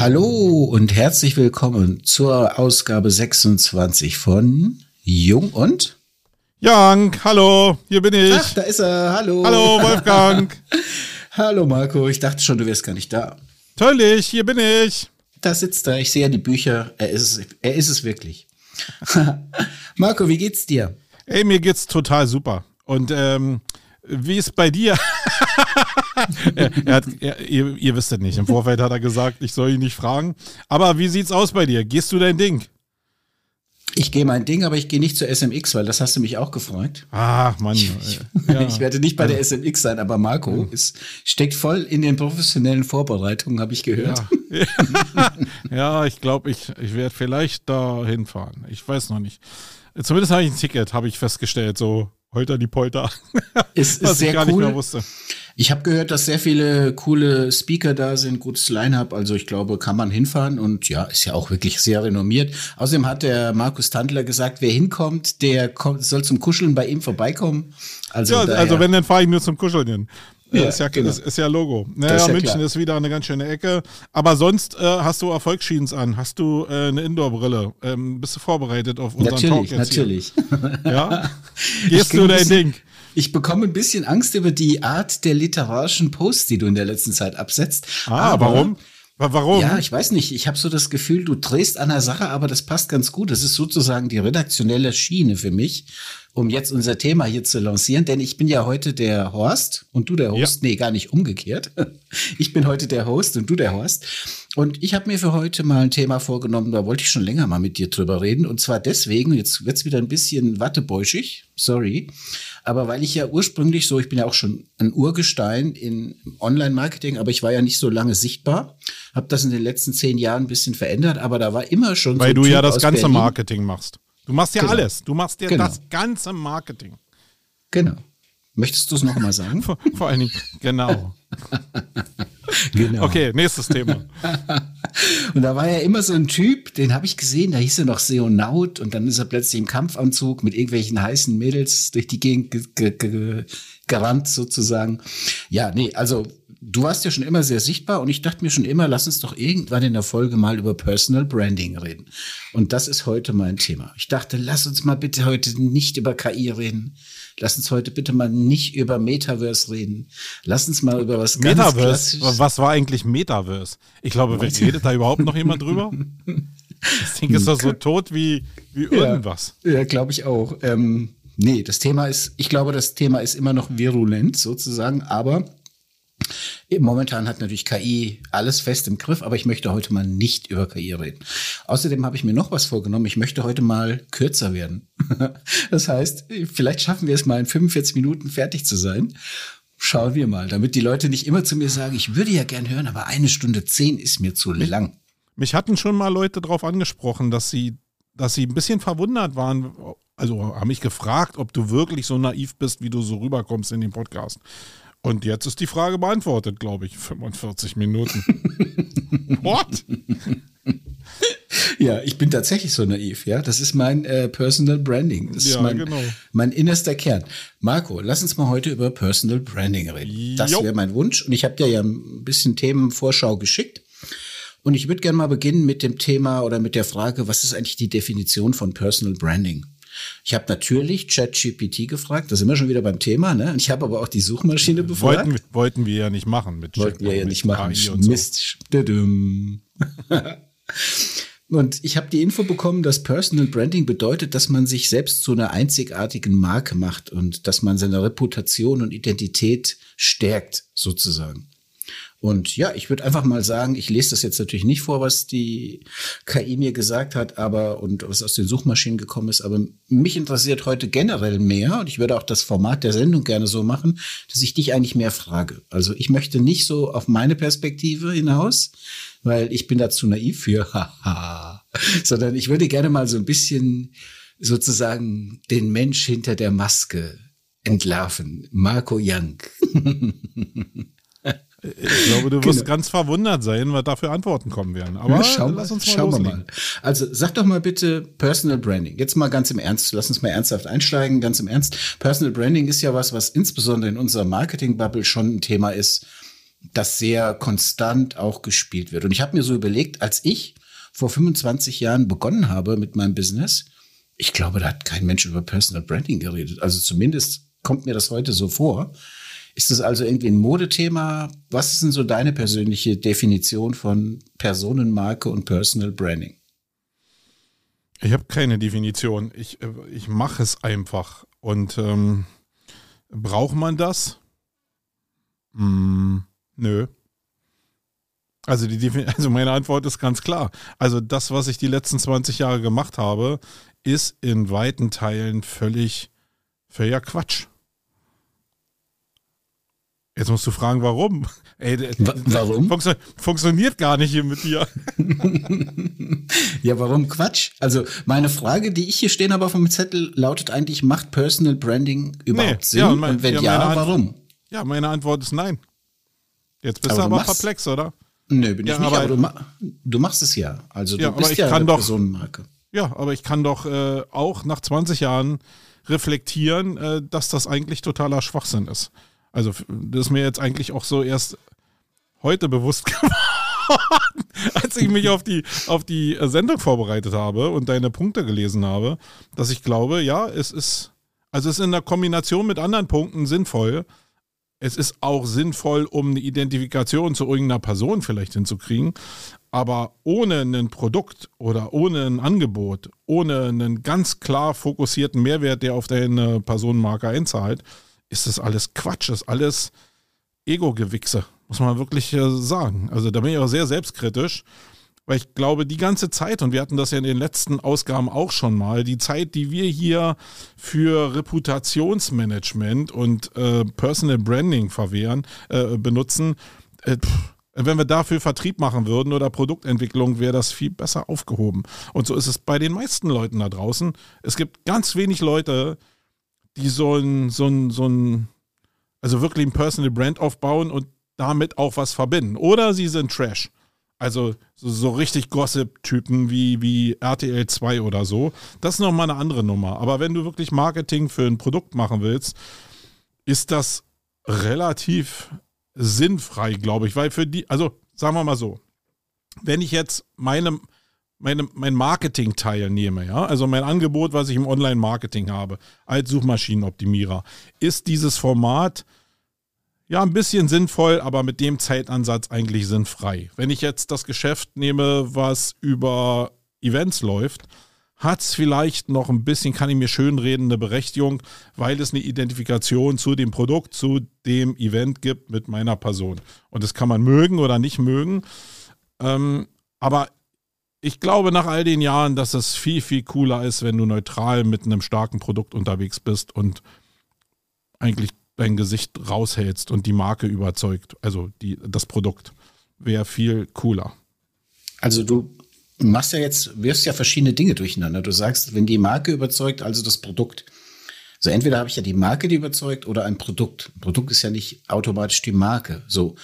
Hallo und herzlich willkommen zur Ausgabe 26 von Jung und Young. Hallo, hier bin ich. Ach, da ist er. Hallo. Hallo, Wolfgang. Hallo, Marco. Ich dachte schon, du wärst gar nicht da. Tollig, hier bin ich. Da sitzt er. Ich sehe ja die Bücher. Er ist es, er ist es wirklich. Marco, wie geht's dir? Ey, mir geht's total super. Und ähm, wie ist bei dir? Er, er hat, er, ihr, ihr wisst es nicht. Im Vorfeld hat er gesagt, ich soll ihn nicht fragen. Aber wie sieht's aus bei dir? Gehst du dein Ding? Ich gehe mein Ding, aber ich gehe nicht zur SMX, weil das hast du mich auch gefragt. Ach, Mann. Ich, ich, ja. ich werde nicht bei der SMX sein, aber Marco ist, steckt voll in den professionellen Vorbereitungen, habe ich gehört. Ja, ja ich glaube, ich, ich werde vielleicht da hinfahren. Ich weiß noch nicht. Zumindest habe ich ein Ticket, habe ich festgestellt, so Holter die Polter. Ist, ist sehr cool. Ich habe gehört, dass sehr viele coole Speaker da sind, gutes Line-up. Also ich glaube, kann man hinfahren und ja, ist ja auch wirklich sehr renommiert. Außerdem hat der Markus Tandler gesagt, wer hinkommt, der kommt, soll zum Kuscheln bei ihm vorbeikommen. Also, ja, also wenn, dann fahre ich nur zum Kuscheln hin. Ja, ist, ja, genau. ist, ist ja Logo. Naja, ist ja München klar. ist wieder eine ganz schöne Ecke. Aber sonst äh, hast du Erfolgsschiens an. Hast du äh, eine Indoor-Brille? Ähm, bist du vorbereitet auf unseren natürlich, Talk jetzt Natürlich, natürlich. Ja? Gehst du dein Ding? Ich bekomme ein bisschen Angst über die Art der literarischen Posts, die du in der letzten Zeit absetzt. Ah, aber, warum? Warum? Ja, ich weiß nicht. Ich habe so das Gefühl, du drehst an der Sache, aber das passt ganz gut. Das ist sozusagen die redaktionelle Schiene für mich um jetzt unser Thema hier zu lancieren, denn ich bin ja heute der Horst und du der Host. Ja. Nee, gar nicht umgekehrt. Ich bin heute der Host und du der Horst. Und ich habe mir für heute mal ein Thema vorgenommen, da wollte ich schon länger mal mit dir drüber reden. Und zwar deswegen, jetzt wird's wieder ein bisschen wattebäuschig, sorry. Aber weil ich ja ursprünglich so, ich bin ja auch schon ein Urgestein in Online-Marketing, aber ich war ja nicht so lange sichtbar. Habe das in den letzten zehn Jahren ein bisschen verändert, aber da war immer schon Weil so du ja das ganze Berlin. Marketing machst. Du machst ja genau. alles. Du machst ja genau. das ganze Marketing. Genau. Möchtest du es nochmal sagen? vor, vor allen Dingen, genau. genau. Okay, nächstes Thema. und da war ja immer so ein Typ, den habe ich gesehen, da hieß er noch Seonaut und dann ist er plötzlich im Kampfanzug mit irgendwelchen heißen Mädels durch die Gegend gerannt sozusagen. Ja, nee, also du warst ja schon immer sehr sichtbar und ich dachte mir schon immer, lass uns doch irgendwann in der Folge mal über Personal Branding reden. Und das ist heute mein Thema. Ich dachte, lass uns mal bitte heute nicht über KI reden. Lass uns heute bitte mal nicht über Metaverse reden. Lass uns mal über was ganz Metaverse? Was war eigentlich Metaverse? Ich glaube, redet da überhaupt noch jemand drüber? Das Ding ist doch so tot wie, wie irgendwas. Ja, ja glaube ich auch. Ähm, nee, das Thema ist, ich glaube, das Thema ist immer noch virulent sozusagen, aber Momentan hat natürlich KI alles fest im Griff, aber ich möchte heute mal nicht über KI reden. Außerdem habe ich mir noch was vorgenommen. Ich möchte heute mal kürzer werden. das heißt, vielleicht schaffen wir es mal in 45 Minuten fertig zu sein. Schauen wir mal, damit die Leute nicht immer zu mir sagen, ich würde ja gern hören, aber eine Stunde zehn ist mir zu lang. Mich hatten schon mal Leute darauf angesprochen, dass sie, dass sie ein bisschen verwundert waren, also haben mich gefragt, ob du wirklich so naiv bist, wie du so rüberkommst in den Podcast. Und jetzt ist die Frage beantwortet, glaube ich. 45 Minuten. What? Ja, ich bin tatsächlich so naiv, ja. Das ist mein äh, Personal Branding. Das ja, ist mein, genau. mein innerster Kern. Marco, lass uns mal heute über Personal Branding reden. Das wäre mein Wunsch. Und ich habe dir ja ein bisschen Themenvorschau geschickt. Und ich würde gerne mal beginnen mit dem Thema oder mit der Frage, was ist eigentlich die Definition von Personal Branding? Ich habe natürlich ChatGPT gefragt, da sind wir schon wieder beim Thema, ne? Ich habe aber auch die Suchmaschine befragt. Wollten, wollten wir ja nicht machen mit Wollten Chat, wir ja nicht machen. Mist. So. Und ich habe die Info bekommen, dass Personal Branding bedeutet, dass man sich selbst zu einer einzigartigen Marke macht und dass man seine Reputation und Identität stärkt, sozusagen. Und ja, ich würde einfach mal sagen, ich lese das jetzt natürlich nicht vor, was die KI mir gesagt hat, aber und was aus den Suchmaschinen gekommen ist, aber mich interessiert heute generell mehr und ich würde auch das Format der Sendung gerne so machen, dass ich dich eigentlich mehr frage. Also ich möchte nicht so auf meine Perspektive hinaus, weil ich bin dazu naiv für, haha, sondern ich würde gerne mal so ein bisschen sozusagen den Mensch hinter der Maske entlarven. Marco Young. Ich glaube, du wirst genau. ganz verwundert sein, was da für Antworten kommen werden. Aber ja, schau, lass uns mal schauen wir mal. Also sag doch mal bitte Personal Branding. Jetzt mal ganz im Ernst. Lass uns mal ernsthaft einsteigen. Ganz im Ernst. Personal Branding ist ja was, was insbesondere in unserer Marketing-Bubble schon ein Thema ist. das sehr konstant auch gespielt wird. Und ich habe mir so überlegt, als ich vor 25 Jahren begonnen habe mit meinem Business, ich glaube, da hat kein Mensch über Personal Branding geredet. Also zumindest kommt mir das heute so vor. Ist das also irgendwie ein Modethema? Was ist denn so deine persönliche Definition von Personenmarke und Personal Branding? Ich habe keine Definition. Ich, äh, ich mache es einfach. Und ähm, braucht man das? Hm, nö. Also, die, also meine Antwort ist ganz klar. Also das, was ich die letzten 20 Jahre gemacht habe, ist in weiten Teilen völlig, völliger Quatsch. Jetzt musst du fragen, warum? Ey, warum? Funktio funktioniert gar nicht hier mit dir. ja, warum Quatsch? Also meine Frage, die ich hier stehen habe auf dem Zettel, lautet eigentlich, macht Personal Branding überhaupt nee, Sinn? Ja, und, mein, und wenn ja, ja warum? Ja, meine Antwort ist nein. Jetzt bist aber du aber perplex, oder? Nö, bin ja, ich nicht, aber, aber du, ma du, machst es ja. Also du ja, bist ja eine doch, Personenmarke. Ja, aber ich kann doch äh, auch nach 20 Jahren reflektieren, äh, dass das eigentlich totaler Schwachsinn ist. Also das ist mir jetzt eigentlich auch so erst heute bewusst geworden, als ich mich auf die, auf die Sendung vorbereitet habe und deine Punkte gelesen habe, dass ich glaube, ja, es ist, also es ist in der Kombination mit anderen Punkten sinnvoll. Es ist auch sinnvoll, um eine Identifikation zu irgendeiner Person vielleicht hinzukriegen. Aber ohne ein Produkt oder ohne ein Angebot, ohne einen ganz klar fokussierten Mehrwert, der auf deine Personenmarke einzahlt, ist das alles Quatsch, ist alles Ego-Gewichse, muss man wirklich äh, sagen. Also da bin ich auch sehr selbstkritisch, weil ich glaube, die ganze Zeit, und wir hatten das ja in den letzten Ausgaben auch schon mal, die Zeit, die wir hier für Reputationsmanagement und äh, Personal Branding verwehren, äh, benutzen, äh, wenn wir dafür Vertrieb machen würden oder Produktentwicklung, wäre das viel besser aufgehoben. Und so ist es bei den meisten Leuten da draußen. Es gibt ganz wenig Leute, die so ein, so ein, so ein, also wirklich ein Personal Brand aufbauen und damit auch was verbinden. Oder sie sind Trash. Also so, so richtig Gossip-Typen wie, wie RTL 2 oder so. Das ist nochmal eine andere Nummer. Aber wenn du wirklich Marketing für ein Produkt machen willst, ist das relativ sinnfrei, glaube ich. Weil für die, also sagen wir mal so, wenn ich jetzt meine, meine, mein Marketing teilnehme, ja, also mein Angebot, was ich im Online-Marketing habe, als Suchmaschinenoptimierer, ist dieses Format ja ein bisschen sinnvoll, aber mit dem Zeitansatz eigentlich sinnfrei. Wenn ich jetzt das Geschäft nehme, was über Events läuft, hat es vielleicht noch ein bisschen, kann ich mir schön reden, eine Berechtigung, weil es eine Identifikation zu dem Produkt, zu dem Event gibt mit meiner Person. Und das kann man mögen oder nicht mögen. Ähm, aber ich glaube nach all den Jahren, dass es viel, viel cooler ist, wenn du neutral mit einem starken Produkt unterwegs bist und eigentlich dein Gesicht raushältst und die Marke überzeugt, also die, das Produkt, wäre viel cooler. Also du machst ja jetzt, wirfst ja verschiedene Dinge durcheinander. Du sagst, wenn die Marke überzeugt, also das Produkt. So entweder habe ich ja die Marke, die überzeugt, oder ein Produkt. Ein Produkt ist ja nicht automatisch die Marke. So.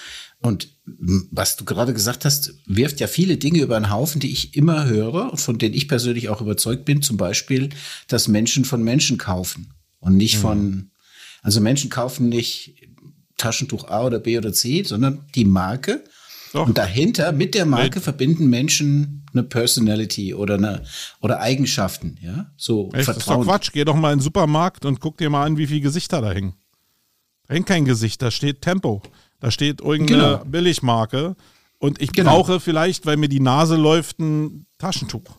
Und was du gerade gesagt hast, wirft ja viele Dinge über einen Haufen, die ich immer höre und von denen ich persönlich auch überzeugt bin. Zum Beispiel, dass Menschen von Menschen kaufen und nicht mhm. von, also Menschen kaufen nicht Taschentuch A oder B oder C, sondern die Marke. Doch. Und dahinter, mit der Marke, Echt? verbinden Menschen eine Personality oder eine oder Eigenschaften, ja. So Echt? Vertrauen. Das ist doch Quatsch. Geh doch mal in den Supermarkt und guck dir mal an, wie viele Gesichter da hängen. Da hängt kein Gesicht, da steht Tempo. Da steht irgendeine genau. Billigmarke und ich genau. brauche vielleicht, weil mir die Nase läuft, ein Taschentuch.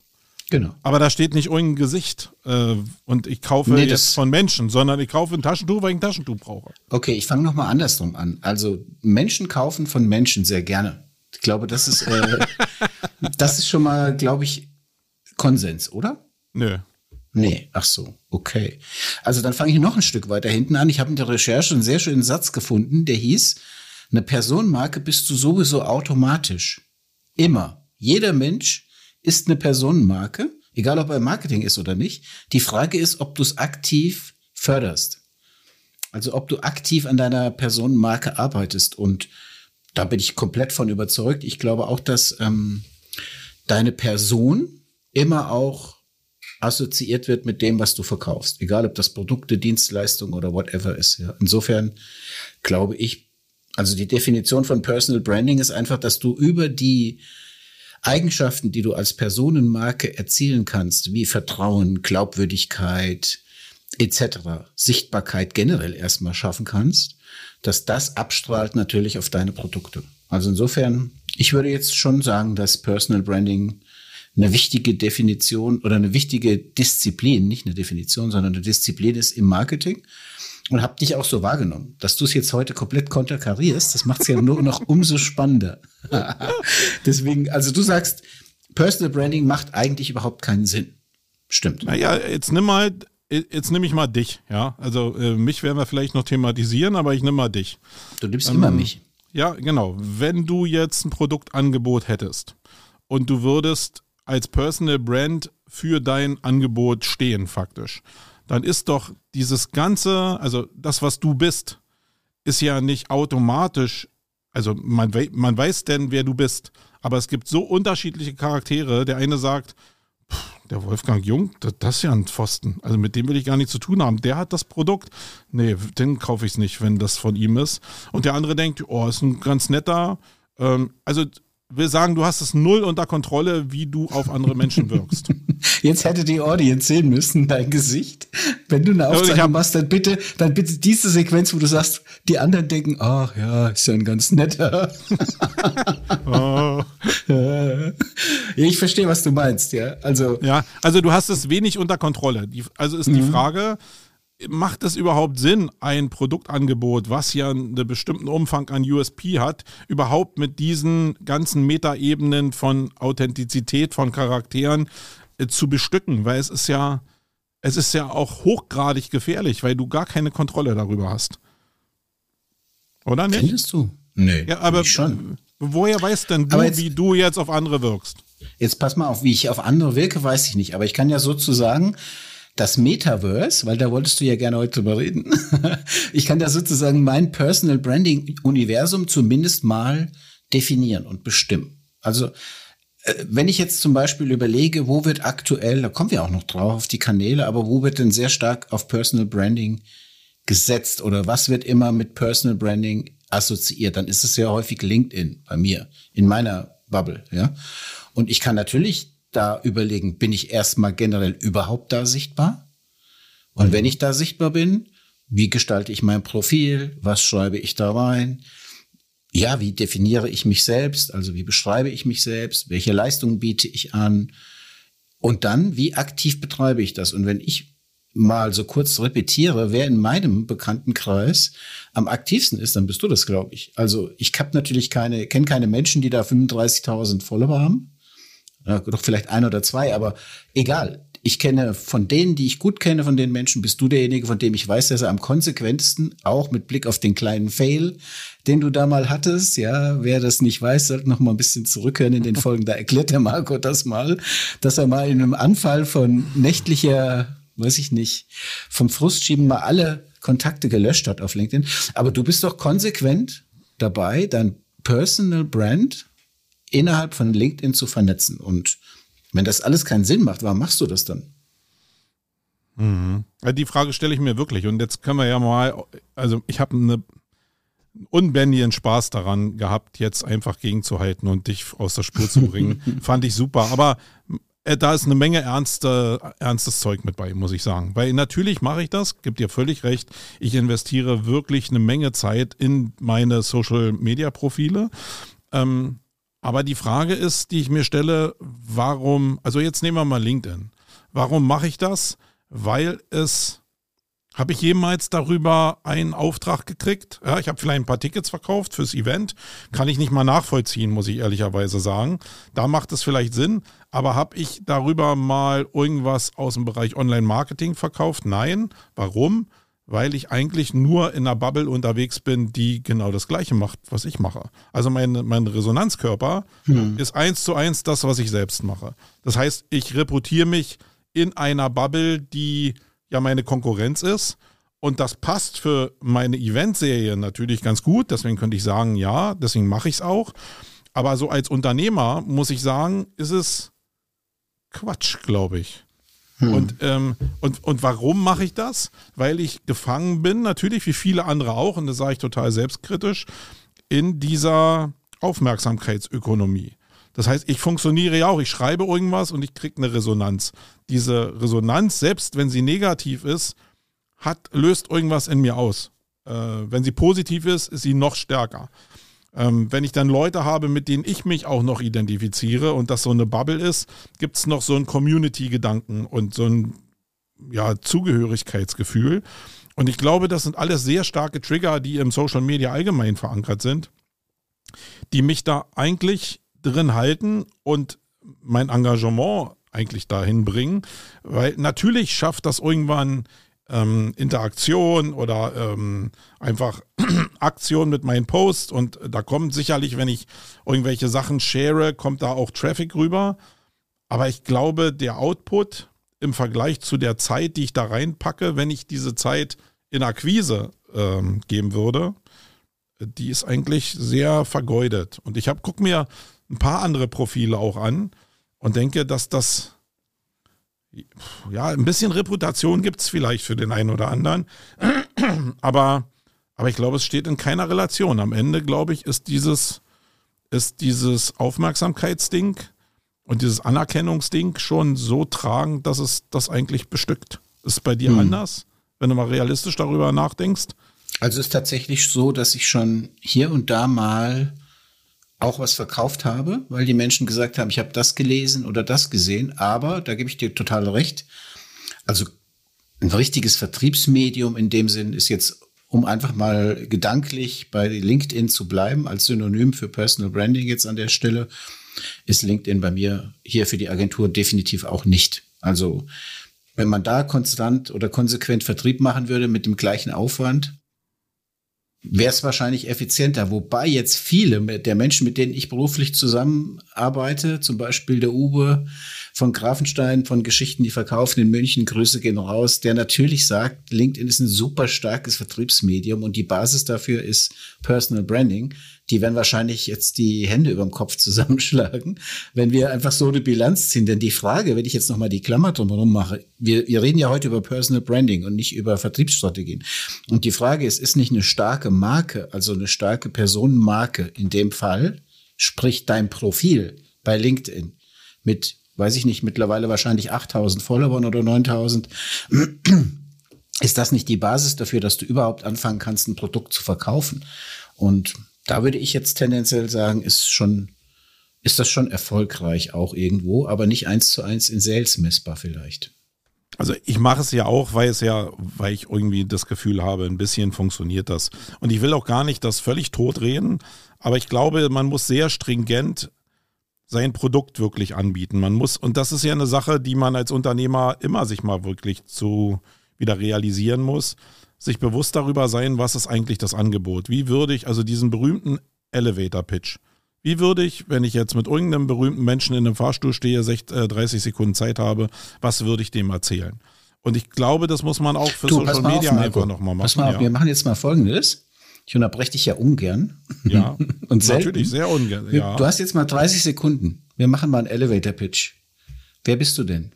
Genau. Aber da steht nicht irgendein Gesicht äh, und ich kaufe nee, jetzt von Menschen, sondern ich kaufe ein Taschentuch, weil ich ein Taschentuch brauche. Okay, ich fange nochmal andersrum an. Also Menschen kaufen von Menschen sehr gerne. Ich glaube, das ist, äh, das ist schon mal, glaube ich, Konsens, oder? Nö. Nee, ach so, okay. Also dann fange ich noch ein Stück weiter hinten an. Ich habe in der Recherche einen sehr schönen Satz gefunden, der hieß, eine Personenmarke bist du sowieso automatisch. Immer. Jeder Mensch ist eine Personenmarke, egal ob er Marketing ist oder nicht. Die Frage ist, ob du es aktiv förderst. Also ob du aktiv an deiner Personenmarke arbeitest. Und da bin ich komplett von überzeugt. Ich glaube auch, dass ähm, deine Person immer auch assoziiert wird mit dem, was du verkaufst. Egal, ob das Produkte, Dienstleistungen oder whatever ist. Ja. Insofern glaube ich, Also die Definition von Personal Branding ist einfach, dass du über die Eigenschaften, die du als Personenmarke erzielen kannst, wie Vertrauen, Glaubwürdigkeit etc., Sichtbarkeit generell erstmal schaffen kannst, dass das abstrahlt natürlich auf deine Produkte. Also insofern, ich würde jetzt schon sagen, dass Personal Branding eine wichtige Definition oder eine wichtige Disziplin, nicht eine Definition, sondern eine Disziplin ist im Marketing und habe dich auch so wahrgenommen. Dass du es jetzt heute komplett konterkarierst, das macht es ja nur noch umso spannender. Deswegen, also du sagst, Personal Branding macht eigentlich überhaupt keinen Sinn. Stimmt. Naja, jetzt nimm mal, jetzt nehme ich mal dich, ja. Also äh, mich werden wir vielleicht noch thematisieren, aber ich nehme mal dich. Du nimmst ähm, immer mich. Ja, genau. Wenn du jetzt ein Produktangebot hättest und du würdest als Personal Brand für dein Angebot stehen, faktisch dann ist doch dieses Ganze, also das, was du bist, ist ja nicht automatisch, also man, man weiß denn, wer du bist, aber es gibt so unterschiedliche Charaktere. Der eine sagt, der Wolfgang Jung, das, ist ja ein Pfosten. Also mit dem will ich gar nichts zu tun haben. Der hat das Produkt. Nee, den kaufe ich es nicht, wenn das von ihm ist. Und der andere denkt, oh, ist ein ganz netter. Ähm, also will sagen, du hast es null unter Kontrolle, wie du auf andere Menschen wirkst. Jetzt hätte die Audience sehen müssen, dein Gesicht. Wenn du eine Aufzeichnung machst, dann bitte, dann bitte diese Sequenz, wo du sagst, die anderen denken, ach ja, ist ja ein ganz netter. oh. ich verstehe, was du meinst, ja. Also. Ja, also du hast es wenig unter Kontrolle. Die, also ist die mhm. Frage, macht es überhaupt Sinn, ein Produktangebot, was ja einen bestimmten Umfang an USP hat, überhaupt mit diesen ganzen Metaebenen von Authentizität, von Charakteren äh, zu bestücken? Weil es ist ja, es ist ja auch hochgradig gefährlich, weil du gar keine Kontrolle darüber hast. Oder nicht? Findest du? Nee. Ja, aber schon. woher weißt denn du, jetzt, wie du jetzt auf andere wirkst? Jetzt pass mal auf, wie ich auf andere wirke, weiß ich nicht. Aber ich kann ja sozusagen das Metaverse, weil da wolltest du ja gerne heute drüber reden. ich kann da sozusagen mein Personal Branding Universum zumindest mal definieren und bestimmen. Also äh, wenn ich jetzt zum Beispiel überlege, wo wird aktuell, da kommen wir auch noch drauf auf die Kanäle, aber wo wird denn sehr stark auf Personal Branding gesetzt oder was wird immer mit Personal Branding assoziiert, dann ist es sehr häufig LinkedIn bei mir, in meiner Bubble, ja. Und ich kann natürlich da überlegen, bin ich erstmal generell überhaupt da sichtbar? Und wenn ich da sichtbar bin, wie gestalte ich mein Profil? Was schreibe ich da rein? Ja, wie definiere ich mich selbst? Also wie beschreibe ich mich selbst? Welche Leistungen biete ich an? Und dann, wie aktiv betreibe ich das? Und wenn ich mal so kurz repetiere, wer in meinem Bekanntenkreis am aktivsten ist, dann bist du das, glaube ich. Also ich habe natürlich keine, kenne keine Menschen, die da 35.000 Follower haben. Ja, doch vielleicht ein oder zwei, aber egal. Ich kenne von denen, die ich gut kenne, von den Menschen, bist du derjenige, von dem ich weiß, dass er am konsequentesten, auch mit Blick auf den kleinen Fail, den du da mal hattest, ja, wer das nicht weiß, sollte noch mal ein bisschen zurückhören in den Folgen, da erklärt der Marco das mal, dass er mal in einem Anfall von nächtlicher, weiß ich nicht, vom Frustschieben mal alle Kontakte gelöscht hat auf LinkedIn. Aber du bist doch konsequent dabei, dein Personal Brand innerhalb von LinkedIn zu vernetzen. Und wenn das alles keinen Sinn macht, warum machst du das dann? Mhm. Die Frage stelle ich mir wirklich. Und jetzt können wir ja mal, also ich habe eine unbändigen Spaß daran gehabt, jetzt einfach gegenzuhalten und dich aus der Spur zu bringen. Fand ich super. Aber äh, da ist eine Menge ernste, ernstes Zeug mit bei, muss ich sagen. Weil natürlich mache ich das, gibt dir völlig recht. Ich investiere wirklich eine Menge Zeit in meine Social Media Profile. Ähm, aber die Frage ist, die ich mir stelle, warum, also jetzt nehmen wir mal LinkedIn. Warum mache ich das? Weil es, habe ich jemals darüber einen Auftrag gekriegt? Ja, ich habe vielleicht ein paar Tickets verkauft fürs Event. Kann ich nicht mal nachvollziehen, muss ich ehrlicherweise sagen. Da macht es vielleicht Sinn. Aber habe ich darüber mal irgendwas aus dem Bereich Online-Marketing verkauft? Nein. Warum? Weil ich eigentlich nur in einer Bubble unterwegs bin, die genau das Gleiche macht, was ich mache. Also mein, mein Resonanzkörper hm. ist eins zu eins das, was ich selbst mache. Das heißt, ich reputiere mich in einer Bubble, die ja meine Konkurrenz ist. Und das passt für meine Eventserie natürlich ganz gut. Deswegen könnte ich sagen, ja, deswegen mache ich es auch. Aber so als Unternehmer muss ich sagen, ist es Quatsch, glaube ich. Hm. Und, ähm, und, und warum mache ich das? Weil ich gefangen bin, natürlich wie viele andere auch, und das sage ich total selbstkritisch, in dieser Aufmerksamkeitsökonomie. Das heißt, ich funktioniere ja auch, ich schreibe irgendwas und ich kriege eine Resonanz. Diese Resonanz, selbst wenn sie negativ ist, hat, löst irgendwas in mir aus. Äh, wenn sie positiv ist, ist sie noch stärker. Ähm, wenn ich dann Leute habe, mit denen ich mich auch noch identifiziere und das so eine Bubble ist, gibt es noch so einen Community-Gedanken und so ein ja, Zugehörigkeitsgefühl. Und ich glaube, das sind alles sehr starke Trigger, die im Social Media allgemein verankert sind, die mich da eigentlich drin halten und mein Engagement eigentlich dahin bringen. Weil natürlich schafft das irgendwann ähm, Interaktion oder ähm, einfach Aktion mit meinen Posts und da kommt sicherlich, wenn ich irgendwelche Sachen share, kommt da auch Traffic rüber. Aber ich glaube, der Output im Vergleich zu der Zeit, die ich da reinpacke, wenn ich diese Zeit in Akquise ähm, geben würde, die ist eigentlich sehr vergeudet. Und ich habe, guck mir ein paar andere Profile auch an und denke, dass das ja ein bisschen Reputation gibt es vielleicht für den einen oder anderen, aber aber ich glaube, es steht in keiner Relation. Am Ende glaube ich, ist dieses ist dieses Aufmerksamkeitsding und dieses Anerkennungsding schon so tragend, dass es das eigentlich bestückt. Ist bei dir hm. anders? wenn du mal realistisch darüber nachdenkst? Also es ist tatsächlich so, dass ich schon hier und da mal auch was verkauft habe, weil die Menschen gesagt haben, ich habe das gelesen oder das gesehen, aber da gebe ich dir total recht. Also ein richtiges Vertriebsmedium in dem Sinn ist jetzt, um einfach mal gedanklich bei LinkedIn zu bleiben, als Synonym für Personal Branding jetzt an der Stelle, ist LinkedIn bei mir hier für die Agentur definitiv auch nicht. Also wenn man da konstant oder konsequent Vertrieb machen würde mit dem gleichen Aufwand, wäre es wahrscheinlich effizienter. Wobei jetzt viele der Menschen, mit denen ich beruflich zusammenarbeite, zum Beispiel der Uwe von Grafenstein, von Geschichten, die verkaufen in München, Grüße gehen raus, der natürlich sagt, LinkedIn ist ein super starkes Vertriebsmedium und die Basis dafür ist Personal Branding die werden wahrscheinlich jetzt die Hände über dem Kopf zusammenschlagen, wenn wir einfach so eine Bilanz ziehen. Denn die Frage, wenn ich jetzt nochmal die Klammer drumherum mache, wir, wir reden ja heute über Personal Branding und nicht über Vertriebsstrategien. Und die Frage ist, ist nicht eine starke Marke, also eine starke Personenmarke in dem Fall, sprich dein Profil bei LinkedIn mit, weiß ich nicht, mittlerweile wahrscheinlich 8000 Followern oder 9000, ist das nicht die Basis dafür, dass du überhaupt anfangen kannst, ein Produkt zu verkaufen? Und da würde ich jetzt tendenziell sagen, ist schon, ist das schon erfolgreich auch irgendwo, aber nicht eins zu eins in Sales messbar vielleicht. Also ich mache es ja auch, weil es ja, weil ich irgendwie das Gefühl habe, ein bisschen funktioniert das. Und ich will auch gar nicht das völlig tot reden, aber ich glaube, man muss sehr stringent sein Produkt wirklich anbieten. Man muss, und das ist ja eine Sache, die man als Unternehmer immer sich mal wirklich zu wieder realisieren muss sich bewusst darüber sein, was ist eigentlich das Angebot. Wie würde ich also diesen berühmten Elevator-Pitch, wie würde ich, wenn ich jetzt mit irgendeinem berühmten Menschen in einem Fahrstuhl stehe, 30 äh, Sekunden Zeit habe, was würde ich dem erzählen? Und ich glaube, das muss man auch für du, Social Media auf, einfach nochmal machen. Pass mal auf, ja. wir machen jetzt mal Folgendes. Ich unterbreche dich ja ungern. Ja, und selten. natürlich sehr ungern. Ja. Du hast jetzt mal 30 Sekunden. Wir machen mal einen Elevator-Pitch. Wer bist du denn?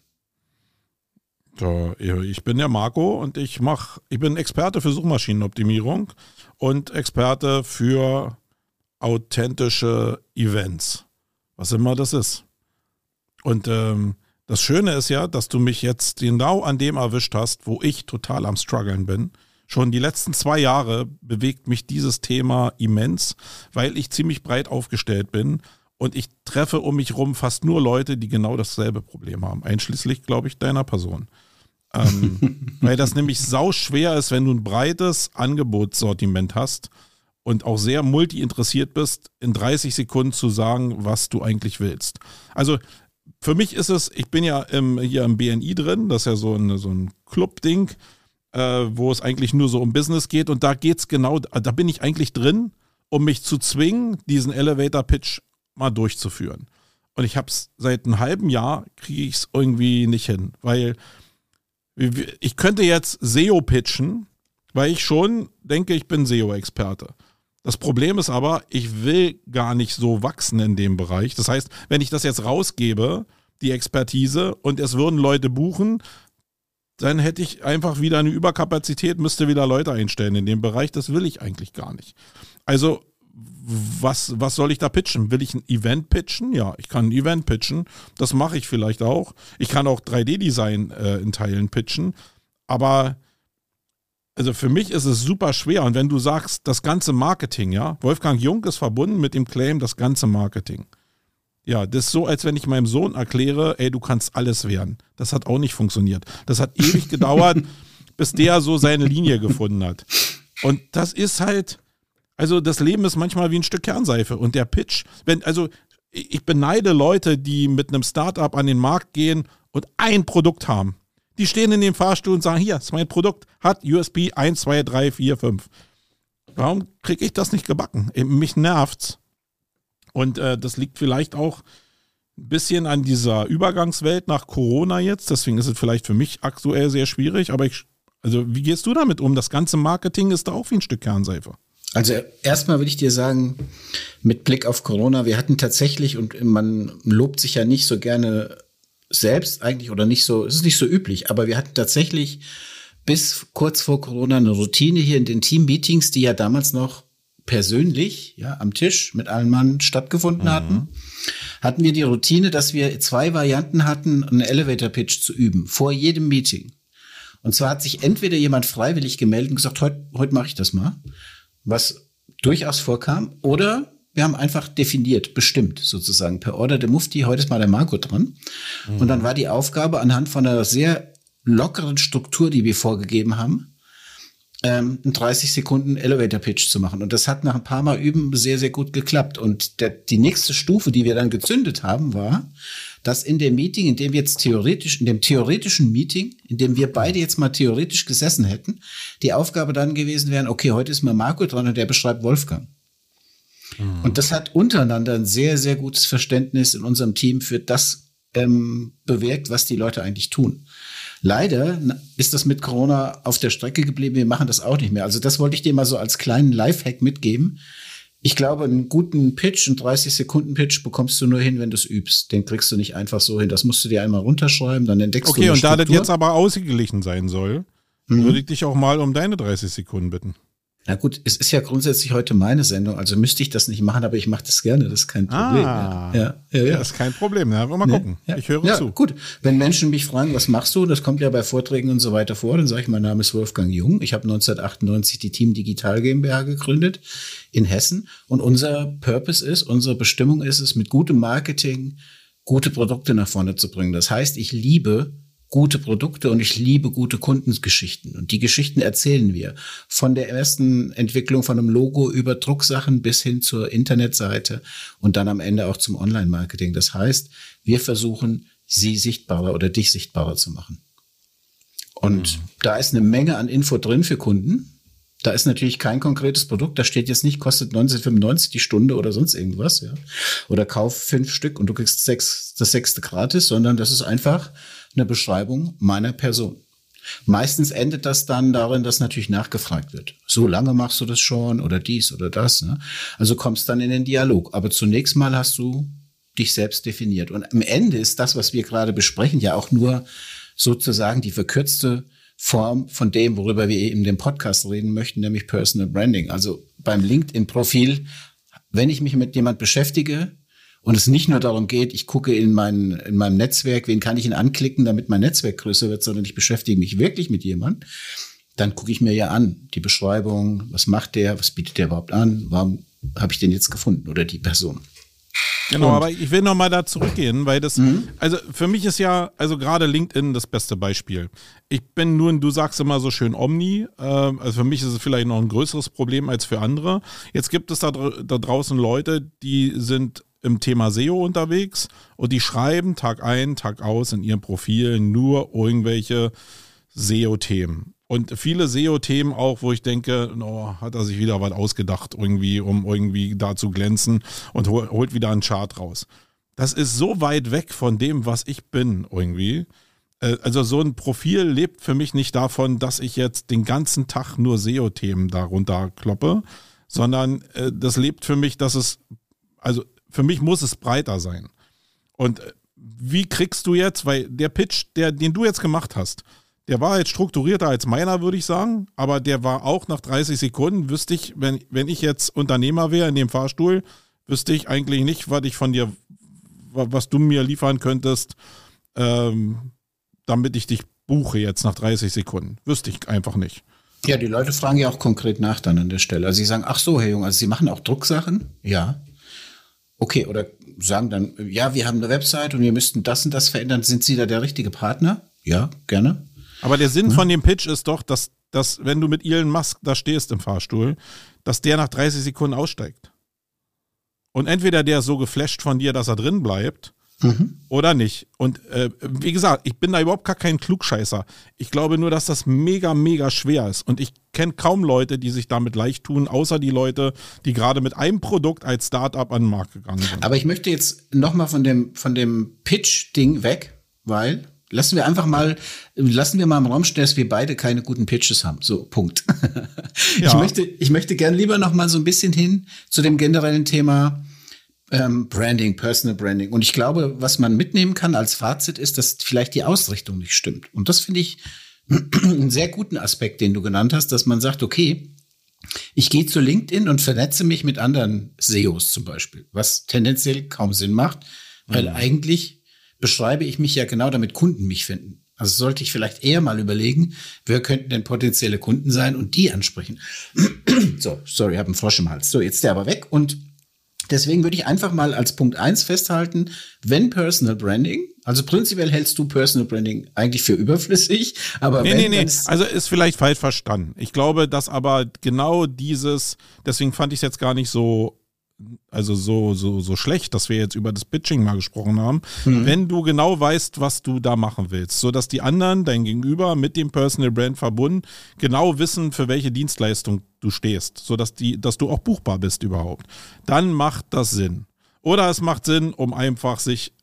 Ich bin der Marco und ich mach, ich bin Experte für Suchmaschinenoptimierung und Experte für authentische Events. Was immer das ist. Und ähm, das Schöne ist ja, dass du mich jetzt genau an dem erwischt hast, wo ich total am struggeln bin. Schon die letzten zwei Jahre bewegt mich dieses Thema immens, weil ich ziemlich breit aufgestellt bin und ich treffe um mich rum fast nur Leute, die genau dasselbe Problem haben, einschließlich, glaube ich, deiner Person. ähm, weil das nämlich sau schwer ist, wenn du ein breites Angebotssortiment hast und auch sehr multi-interessiert bist, in 30 Sekunden zu sagen, was du eigentlich willst. Also für mich ist es, ich bin ja im, hier im BNI drin, das ist ja so ein, so ein Club-Ding, äh, wo es eigentlich nur so um Business geht und da geht es genau, da bin ich eigentlich drin, um mich zu zwingen, diesen Elevator-Pitch mal durchzuführen. Und ich habe es seit einem halben Jahr, kriege ich es irgendwie nicht hin, weil ich könnte jetzt SEO pitchen, weil ich schon denke, ich bin SEO-Experte. Das Problem ist aber, ich will gar nicht so wachsen in dem Bereich. Das heißt, wenn ich das jetzt rausgebe, die Expertise, und es würden Leute buchen, dann hätte ich einfach wieder eine Überkapazität, müsste wieder Leute einstellen in dem Bereich. Das will ich eigentlich gar nicht. Also was, was soll ich da pitchen? Will ich ein Event pitchen? Ja, ich kann ein Event pitchen. Das mache ich vielleicht auch. Ich kann auch 3D-Design äh, in Teilen pitchen. Aber also für mich ist es super schwer. Und wenn du sagst, das ganze Marketing, ja, Wolfgang Jung ist verbunden mit dem Claim, das ganze Marketing. Ja, das ist so, als wenn ich meinem Sohn erkläre, ey, du kannst alles werden. Das hat auch nicht funktioniert. Das hat ewig gedauert, bis der so seine Linie gefunden hat. Und das ist halt, also das Leben ist manchmal wie ein Stück Kernseife. Und der Pitch, wenn, also ich beneide Leute, die mit einem Startup an den Markt gehen und ein Produkt haben. Die stehen in dem Fahrstuhl und sagen, hier, ist mein Produkt, hat USB 1, 2, 3, 4, 5. Warum kriege ich das nicht gebacken? Mich nervt's. Und äh, das liegt vielleicht auch ein bisschen an dieser Übergangswelt nach Corona jetzt. Deswegen ist es vielleicht für mich aktuell sehr schwierig. Aber ich, also wie gehst du damit um? Das ganze Marketing ist da auch wie ein Stück Kernseife. Also erstmal will ich dir sagen, mit Blick auf Corona, wir hatten tatsächlich, und man lobt sich ja nicht so gerne selbst eigentlich oder nicht so, es ist nicht so üblich, aber wir hatten tatsächlich bis kurz vor Corona eine Routine hier in den Team-Meetings, die ja damals noch persönlich, ja, am Tisch mit allen Mann stattgefunden mhm. hatten, hatten wir die Routine, dass wir zwei Varianten hatten, einen Elevator-Pitch zu üben, vor jedem Meeting. Und zwar hat sich entweder jemand freiwillig gemeldet und gesagt, heute, heute mache ich das mal, was durchaus vorkam, oder wir haben einfach definiert, bestimmt sozusagen per Order der Mufti, heute ist mal der Marco dran. Mhm. Und dann war die Aufgabe anhand von einer sehr lockeren Struktur, die wir vorgegeben haben, ähm, einen 30 Sekunden Elevator Pitch zu machen. Und das hat nach ein paar Mal üben sehr, sehr gut geklappt. Und der, die nächste Stufe, die wir dann gezündet haben, war, dass in dem Meeting, in dem jetzt theoretisch, in dem theoretischen Meeting, in dem wir beide jetzt mal theoretisch gesessen hätten, die Aufgabe dann gewesen wäre, okay, heute ist mal Marco dran und der beschreibt Wolfgang. Mhm. Und das hat untereinander ein sehr, sehr gutes Verständnis in unserem Team für das ähm, bewirkt, was die Leute eigentlich tun. Leider ist das mit Corona auf der Strecke geblieben. Wir machen das auch nicht mehr. Also das wollte ich dir mal so als kleinen Lifehack mitgeben. Ich glaube, einen guten Pitch, einen 30-Sekunden-Pitch bekommst du nur hin, wenn du es übst. Den kriegst du nicht einfach so hin. Das musst du dir einmal runterschreiben, dann entdeckst okay, du Okay, und Struktur. da das jetzt aber ausgeglichen sein soll, mhm. würde ich dich auch mal um deine 30 Sekunden bitten. Na gut, es ist ja grundsätzlich heute meine Sendung, also müsste ich das nicht machen, aber ich mache das gerne, das ist kein Problem. Ah, ja, ja, ja. Das ist kein Problem, ja, mal gucken. Ja, ich höre ja, zu. Gut, wenn Menschen mich fragen, was machst du, das kommt ja bei Vorträgen und so weiter vor, dann sage ich, mein Name ist Wolfgang Jung. Ich habe 1998 die Team Digital GmbH gegründet in Hessen und unser Purpose ist, unsere Bestimmung ist es, mit gutem Marketing gute Produkte nach vorne zu bringen. Das heißt, ich liebe gute Produkte und ich liebe gute Kundengeschichten. Und die Geschichten erzählen wir. Von der ersten Entwicklung von einem Logo über Drucksachen bis hin zur Internetseite und dann am Ende auch zum Online-Marketing. Das heißt, wir versuchen, sie sichtbarer oder dich sichtbarer zu machen. Und mhm. da ist eine Menge an Info drin für Kunden. Da ist natürlich kein konkretes Produkt. Da steht jetzt nicht, kostet 1995 die Stunde oder sonst irgendwas, ja. Oder kauf fünf Stück und du kriegst sechs, das sechste gratis, sondern das ist einfach eine Beschreibung meiner Person. Meistens endet das dann darin, dass natürlich nachgefragt wird. So lange machst du das schon oder dies oder das. Ne? Also kommst dann in den Dialog. Aber zunächst mal hast du dich selbst definiert. Und am Ende ist das, was wir gerade besprechen, ja auch nur sozusagen die verkürzte Form von dem, worüber wir in dem Podcast reden möchten, nämlich Personal Branding. Also beim LinkedIn-Profil, wenn ich mich mit jemand beschäftige, und es nicht nur darum geht, ich gucke in, mein, in meinem Netzwerk, wen kann ich ihn anklicken, damit mein Netzwerk größer wird, sondern ich beschäftige mich wirklich mit jemandem, dann gucke ich mir ja an, die Beschreibung, was macht der, was bietet der überhaupt an, warum habe ich den jetzt gefunden oder die Person. Genau, und, aber ich will nochmal da zurückgehen, weil das, mhm. also für mich ist ja, also gerade LinkedIn das beste Beispiel. Ich bin nur, du sagst immer so schön Omni, äh, also für mich ist es vielleicht noch ein größeres Problem als für andere. Jetzt gibt es da, da draußen Leute, die sind im Thema SEO unterwegs und die schreiben Tag ein, Tag aus in ihrem Profil nur irgendwelche SEO-Themen. Und viele SEO-Themen auch, wo ich denke, oh, hat er sich wieder was ausgedacht, irgendwie, um irgendwie da zu glänzen und holt wieder einen Chart raus. Das ist so weit weg von dem, was ich bin, irgendwie. Äh, also so ein Profil lebt für mich nicht davon, dass ich jetzt den ganzen Tag nur SEO-Themen darunter kloppe, sondern äh, das lebt für mich, dass es, also für mich muss es breiter sein. Und äh, wie kriegst du jetzt, weil der Pitch, der, den du jetzt gemacht hast, Der war jetzt strukturierter als meiner, würde ich sagen. Aber der war auch nach 30 Sekunden, wüsste ich, wenn, wenn ich jetzt Unternehmer wäre in dem Fahrstuhl, wüsste ich eigentlich nicht, was ich von dir, was du mir liefern könntest, ähm, damit ich dich buche jetzt nach 30 Sekunden. Wüsste ich einfach nicht. Ja, die Leute fragen ja auch konkret nach dann an der Stelle. Also sie sagen, ach so, Herr Jung, also Sie machen auch Drucksachen? Ja. Okay, oder sagen dann, ja, wir haben eine Website und wir müssten das und das verändern. Sind Sie da der richtige Partner? Ja, gerne. Aber der Sinn hm? von dem Pitch ist doch, dass, dass, wenn du mit Elon Musk da stehst im Fahrstuhl, dass der nach 30 Sekunden aussteigt. Und entweder der ist so geflasht von dir, dass er drin bleibt, Mhm. Oder nicht? Und äh, wie gesagt, ich bin da überhaupt gar kein Klugscheißer. Ich glaube nur, dass das mega, mega schwer ist. Und ich kenne kaum Leute, die sich damit leicht tun, außer die Leute, die gerade mit einem Produkt als Startup an den Markt gegangen sind. Aber ich möchte jetzt nochmal von dem, von dem Pitch-Ding weg, weil Lassen wir einfach mal, lassen wir mal im Raum stehen, dass wir beide keine guten Pitches haben. So, Punkt. Ja. Ich möchte, ich möchte gern lieber noch mal so ein bisschen hin zu dem generellen Thema ähm, Branding, Personal Branding. Und ich glaube, was man mitnehmen kann als Fazit ist, dass vielleicht die Ausrichtung nicht stimmt. Und das finde ich einen sehr guten Aspekt, den du genannt hast, dass man sagt, okay, ich gehe zu LinkedIn und vernetze mich mit anderen SEOs zum Beispiel, was tendenziell kaum Sinn macht, weil mhm. eigentlich beschreibe ich mich ja genau, damit Kunden mich finden. Also sollte ich vielleicht eher mal überlegen, wer könnten denn potenzielle Kunden sein und die ansprechen. so, sorry, ich habe einen Frosch im Hals. So, jetzt der aber weg und Deswegen würde ich einfach mal als Punkt eins festhalten, wenn Personal Branding, also prinzipiell hältst du Personal Branding eigentlich für überflüssig, aber nee, wenn, nee, nee, also ist vielleicht falsch verstanden. Ich glaube, dass aber genau dieses, deswegen fand ich es jetzt gar nicht so also so, so, so schlecht, dass wir jetzt über das Pitching mal gesprochen haben, mhm. wenn du genau weißt, was du da machen willst, sodass die anderen, dein Gegenüber mit dem Personal Brand verbunden, genau wissen, für welche Dienstleistung du stehst, sodass die, dass du auch buchbar bist überhaupt. Dann macht das Sinn. Oder es macht Sinn, um einfach sich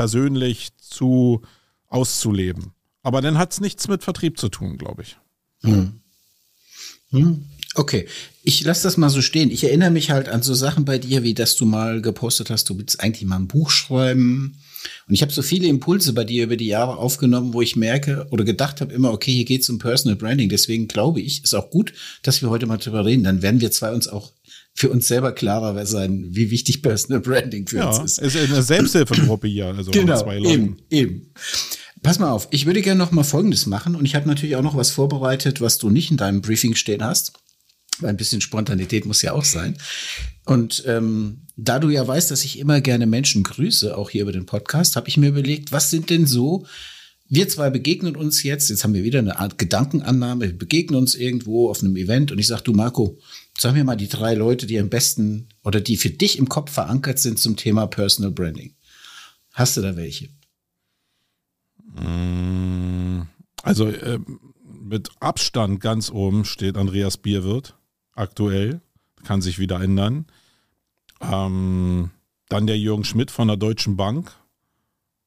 persönlich zu auszuleben. Aber dann hat es nichts mit Vertrieb zu tun, glaube ich. Mhm. Mhm. Okay, ich lasse das mal so stehen. Ich erinnere mich halt an so Sachen bei dir, wie dass du mal gepostet hast, du willst eigentlich mal ein Buch schreiben. Und ich habe so viele Impulse bei dir über die Jahre aufgenommen, wo ich merke oder gedacht habe immer, okay, hier geht es um Personal Branding. Deswegen glaube ich, ist auch gut, dass wir heute mal drüber reden. Dann werden wir zwei uns auch für uns selber klarer sein, wie wichtig Personal Branding für ja, uns ist. Es ist eine Selbsthilfegruppe hier, also genau, zwei Leute. Eben, eben. Pass mal auf, ich würde gerne noch mal Folgendes machen und ich habe natürlich auch noch was vorbereitet, was du nicht in deinem Briefing stehen hast ein bisschen Spontanität muss ja auch sein. Und ähm, da du ja weißt, dass ich immer gerne Menschen grüße, auch hier über den Podcast, habe ich mir überlegt, was sind denn so, wir zwei begegnen uns jetzt, jetzt haben wir wieder eine Art Gedankenannahme, wir begegnen uns irgendwo auf einem Event und ich sage, du Marco, sag mir mal die drei Leute, die am besten oder die für dich im Kopf verankert sind zum Thema Personal Branding. Hast du da welche? Mm, also äh, mit Abstand ganz oben steht Andreas Bierwirt aktuell. Kann sich wieder ändern. Ähm, dann der Jürgen Schmidt von der Deutschen Bank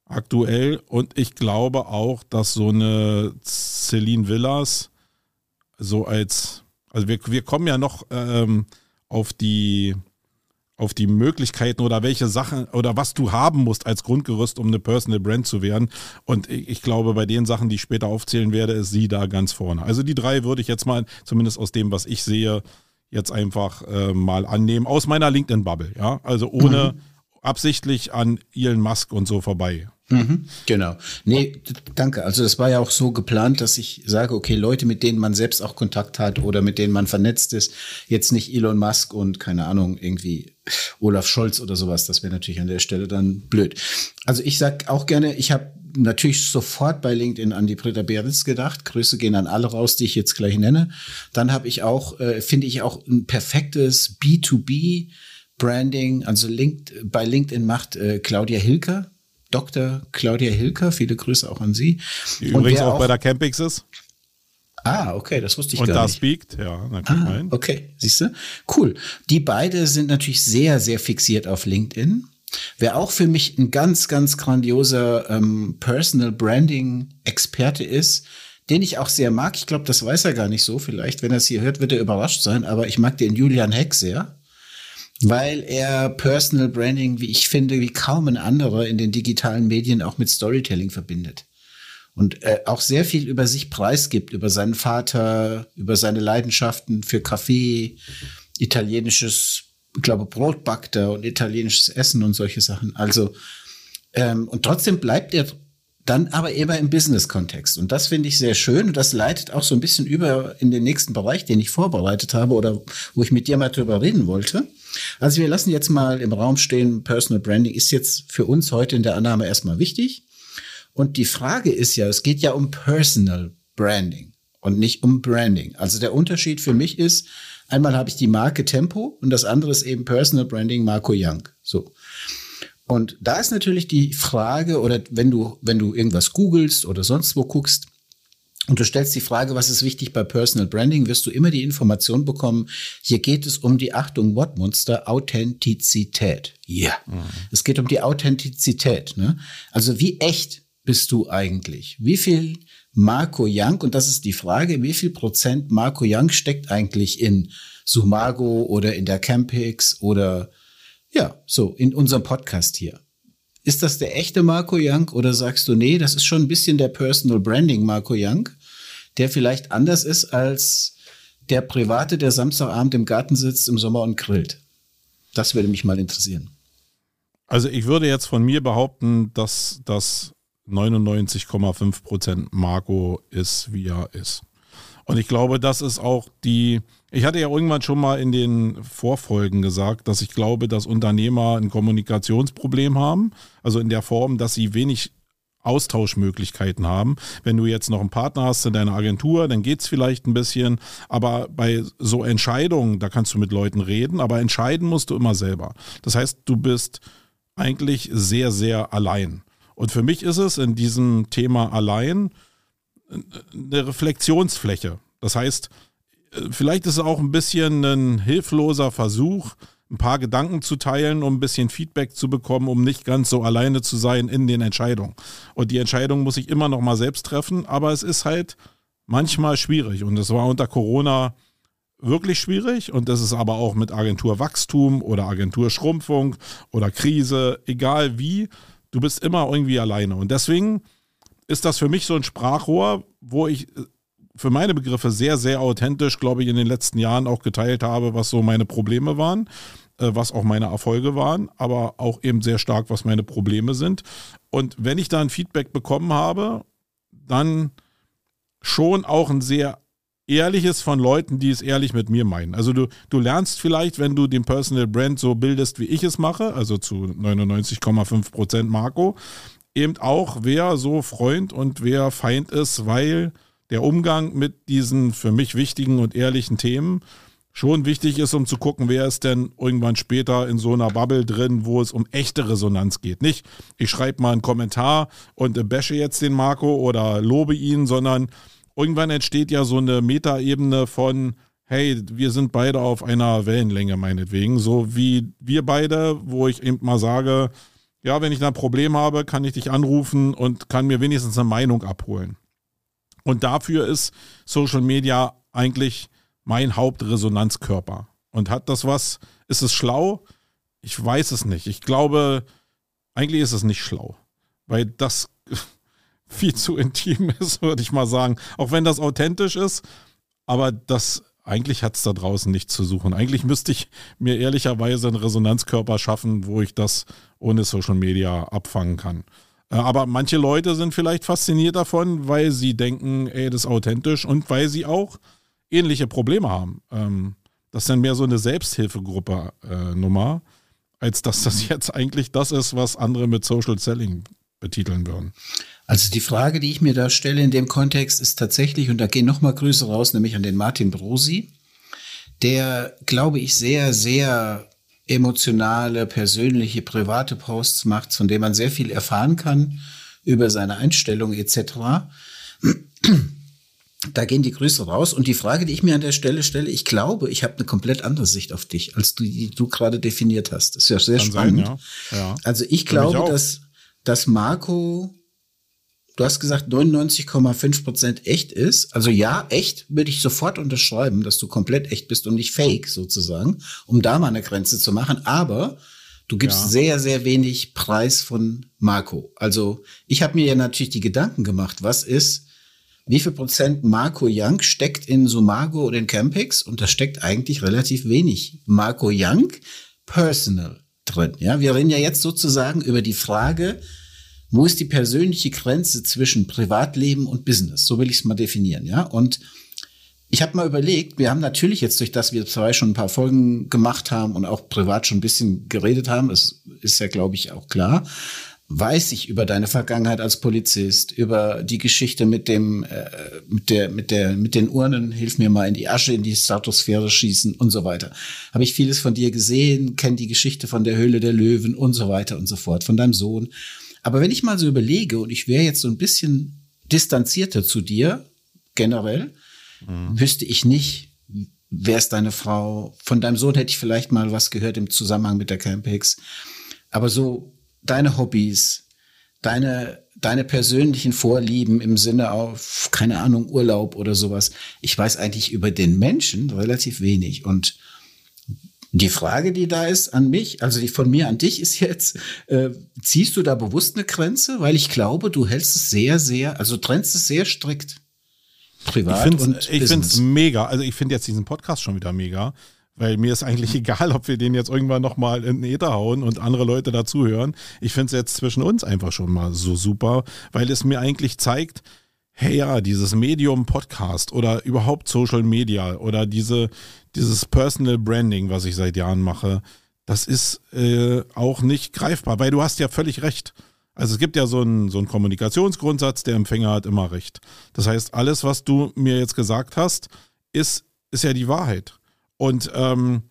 aktuell. Und ich glaube auch, dass so eine Celine Villas so als, also wir, wir kommen ja noch ähm, auf die auf die Möglichkeiten oder welche Sachen oder was du haben musst als Grundgerüst, um eine Personal Brand zu werden. Und ich, glaube, bei den Sachen, die ich später aufzählen werde, ist sie da ganz vorne. Also die drei würde ich jetzt mal, zumindest aus dem, was ich sehe, jetzt einfach äh, mal annehmen aus meiner LinkedIn-Bubble, ja. Also ohne mhm. Absichtlich an Elon Musk und so vorbei. Mhm, genau. Nee, danke. Also das war ja auch so geplant, dass ich sage, okay, Leute, mit denen man selbst auch Kontakt hat oder mit denen man vernetzt ist, jetzt nicht Elon Musk und keine Ahnung, irgendwie Olaf Scholz oder sowas, das wäre natürlich an der Stelle dann blöd. Also ich sag auch gerne, ich habe natürlich sofort bei LinkedIn an die Britta Beritz gedacht. Grüße gehen an alle raus, die ich jetzt gleich nenne. Dann habe ich auch, äh, finde ich auch ein perfektes B2B Branding. Also Linked, bei LinkedIn macht äh, Claudia Hilker, Dr. Claudia Hilker, viele Grüße auch an sie. Die übrigens auch, auch, bei der Campix ist. Ah, okay, das wusste ich und gar nicht. Und da speakt, ja. Dann ah, okay, siehst du? Cool. Die beide sind natürlich sehr, sehr fixiert auf LinkedIn. Wer auch für mich ein ganz, ganz grandioser ähm, Personal Branding Experte ist, den ich auch sehr mag. Ich glaube, das weiß er gar nicht so. Vielleicht, wenn er es hier hört, wird er überrascht sein. Aber ich mag den Julian Heck sehr, weil er Personal Branding, wie ich finde, wie kaum ein anderer in den digitalen Medien auch mit Storytelling verbindet. und äh, auch sehr viel über sich preisgibt, über seinen Vater, über seine Leidenschaften für Kaffee, italienisches, ich glaube, Brot backt er und italienisches Essen und solche Sachen. Also, ähm, und trotzdem bleibt er dann aber immer im Business-Kontext. Und das finde ich sehr schön. Und das leitet auch so ein bisschen über in den nächsten Bereich, den ich vorbereitet habe oder wo ich mit dir mal drüber reden wollte. Also wir lassen jetzt mal im Raum stehen, Personal Branding ist jetzt für uns heute in der Annahme erstmal wichtig. Und die Frage ist ja, es geht ja um Personal Branding und nicht um Branding. Also der Unterschied für mich ist, einmal habe ich die Marke Tempo und das andere ist eben Personal Branding Marco Young. So. Und da ist natürlich die Frage, oder wenn du, wenn du irgendwas googelst oder sonst wo guckst, und du stellst die Frage, was ist wichtig bei Personal Branding, wirst du immer die Information bekommen, hier geht es um die Achtung, Wortmonster, Authentizität. Ja. Yeah. Mhm. Es geht um die Authentizität. Ne? Also wie echt bist du eigentlich? Wie viel Marco Young, und das ist die Frage, wie viel Prozent Marco Young steckt eigentlich in Sumago oder in der Campix oder ja, so in unserem Podcast hier. Ist das der echte Marco Young oder sagst du, nee, das ist schon ein bisschen der Personal Branding Marco Young, der vielleicht anders ist als der Private, der Samstagabend im Garten sitzt im Sommer und grillt? Das würde mich mal interessieren. Also ich würde jetzt von mir behaupten, dass das 99,5 Prozent Marco ist, wie er ist. Und ich glaube, das ist auch die, ich hatte ja irgendwann schon mal in den Vorfolgen gesagt, dass ich glaube, dass Unternehmer ein Kommunikationsproblem haben. Also in der Form, dass sie wenig Austauschmöglichkeiten haben. Wenn du jetzt noch einen Partner hast in deiner Agentur, dann geht es vielleicht ein bisschen. Aber bei so Entscheidungen, da kannst du mit Leuten reden, aber entscheiden musst du immer selber. Das heißt, du bist eigentlich sehr, sehr allein. Und für mich ist es in diesem Thema allein, eine Reflexionsfläche. Das heißt, vielleicht ist es auch ein bisschen ein hilfloser Versuch, ein paar Gedanken zu teilen, um ein bisschen Feedback zu bekommen, um nicht ganz so alleine zu sein in den Entscheidungen. Und die Entscheidung muss ich immer noch mal selbst treffen, aber es ist halt manchmal schwierig. Und es war unter Corona wirklich schwierig. Und das ist aber auch mit Agenturwachstum oder Agenturschrumpfung oder Krise, egal wie, du bist immer irgendwie alleine. Und deswegen ist das für mich so ein Sprachrohr, wo ich für meine Begriffe sehr, sehr authentisch, glaube ich, in den letzten Jahren auch geteilt habe, was so meine Probleme waren, äh, was auch meine Erfolge waren, aber auch eben sehr stark, was meine Probleme sind. Und wenn ich da ein Feedback bekommen habe, dann schon auch ein sehr ehrliches von Leuten, die es ehrlich mit mir meinen. Also du, du lernst vielleicht, wenn du den Personal Brand so bildest, wie ich es mache, also zu 99,5 Prozent Marco, eben auch, wer so Freund und wer Feind ist, weil der Umgang mit diesen für mich wichtigen und ehrlichen Themen schon wichtig ist, um zu gucken, wer ist denn irgendwann später in so einer Bubble drin, wo es um echte Resonanz geht. Nicht, ich schreibe mal einen Kommentar und bashe jetzt den Marco oder lobe ihn, sondern irgendwann entsteht ja so eine Metaebene von, hey, wir sind beide auf einer Wellenlänge meinetwegen, so wie wir beide, wo ich eben mal sage, ja, wenn ich ein Problem habe, kann ich dich anrufen und kann mir wenigstens eine Meinung abholen. Und dafür ist Social Media eigentlich mein Hauptresonanzkörper. Und hat das was? Ist es schlau? Ich weiß es nicht. Ich glaube, eigentlich ist es nicht schlau, weil das viel zu intim ist, würde ich mal sagen. Auch wenn das authentisch ist, aber das eigentlich hat es da draußen nichts zu suchen. Eigentlich müsste ich mir ehrlicherweise einen Resonanzkörper schaffen, wo ich das ohne Social Media abfangen kann. Äh, aber manche Leute sind vielleicht fasziniert davon, weil sie denken, ey, das ist authentisch und weil sie auch ähnliche Probleme haben. Ähm, das ist dann mehr so eine Selbsthilfegruppe-Nummer, äh, als dass das jetzt eigentlich das ist, was andere mit Social Selling betiteln würden. Also die Frage, die ich mir da stelle in dem Kontext, ist tatsächlich, und da gehen nochmal Grüße raus, nämlich an den Martin Brosi, der, glaube ich, sehr, sehr emotionale, persönliche, private Posts macht, von denen man sehr viel erfahren kann über seine Einstellung etc. Da gehen die Grüße raus. Und die Frage, die ich mir an der Stelle stelle, ich glaube, ich habe eine komplett andere Sicht auf dich, als du, die du gerade definiert hast. Das ist ja sehr kann spannend. Sein, ja. Ja. Also ich glaube, dass, dass Marco du hast gesagt 99,5 Prozent echt ist. Also ja, echt würde ich sofort unterschreiben, dass du komplett echt bist und nicht fake sozusagen, um da mal eine Grenze zu machen. Aber du gibst ja. sehr, sehr wenig Preis von Marco. Also ich habe mir ja natürlich die Gedanken gemacht, was ist, wie viel Prozent Marco Young steckt in Sumago und in Campix und da steckt eigentlich relativ wenig Marco Young Personal drin. Ja, wir reden ja jetzt sozusagen über die Frage, wo ist die persönliche Grenze zwischen Privatleben und Business? So will ich es mal definieren, ja. Und ich habe mal überlegt, wir haben natürlich jetzt durch das wir zwei schon ein paar Folgen gemacht haben und auch privat schon ein bisschen geredet haben, das ist ja, glaube ich, auch klar, weiß ich über deine Vergangenheit als Polizist, über die Geschichte mit dem, äh, mit der, mit der, mit den Urnen, hilf mir mal in die Asche, in die Stratosphäre schießen und so weiter. Habe ich vieles von dir gesehen, kenne die Geschichte von der Höhle der Löwen und so weiter und so fort, von deinem Sohn. Aber wenn ich mal so überlege und ich wäre jetzt so ein bisschen distanzierter zu dir, generell, mhm. wüsste ich nicht, wer ist deine Frau? Von deinem Sohn hätte ich vielleicht mal was gehört im Zusammenhang mit der Campix. Aber so deine Hobbys, deine, deine persönlichen Vorlieben im Sinne auf, keine Ahnung, Urlaub oder sowas. Ich weiß eigentlich über den Menschen relativ wenig. Und die Frage, die da ist an mich, also die von mir an dich ist jetzt, äh, ziehst du da bewusst eine Grenze? Weil ich glaube, du hältst es sehr, sehr, also trennst es sehr strikt. Privat ich und Ich finde es mega. Also ich finde jetzt diesen Podcast schon wieder mega, weil mir ist eigentlich egal, ob wir den jetzt irgendwann nochmal in den Äther hauen und andere Leute dazuhören. Ich finde es jetzt zwischen uns einfach schon mal so super, weil es mir eigentlich zeigt, hey ja, dieses Medium Podcast oder überhaupt Social Media oder diese, dieses Personal Branding, was ich seit Jahren mache, das ist äh, auch nicht greifbar, weil du hast ja völlig recht. Also es gibt ja so einen, so einen Kommunikationsgrundsatz, der Empfänger hat immer recht. Das heißt, alles, was du mir jetzt gesagt hast, ist, ist ja die Wahrheit. Und ähm,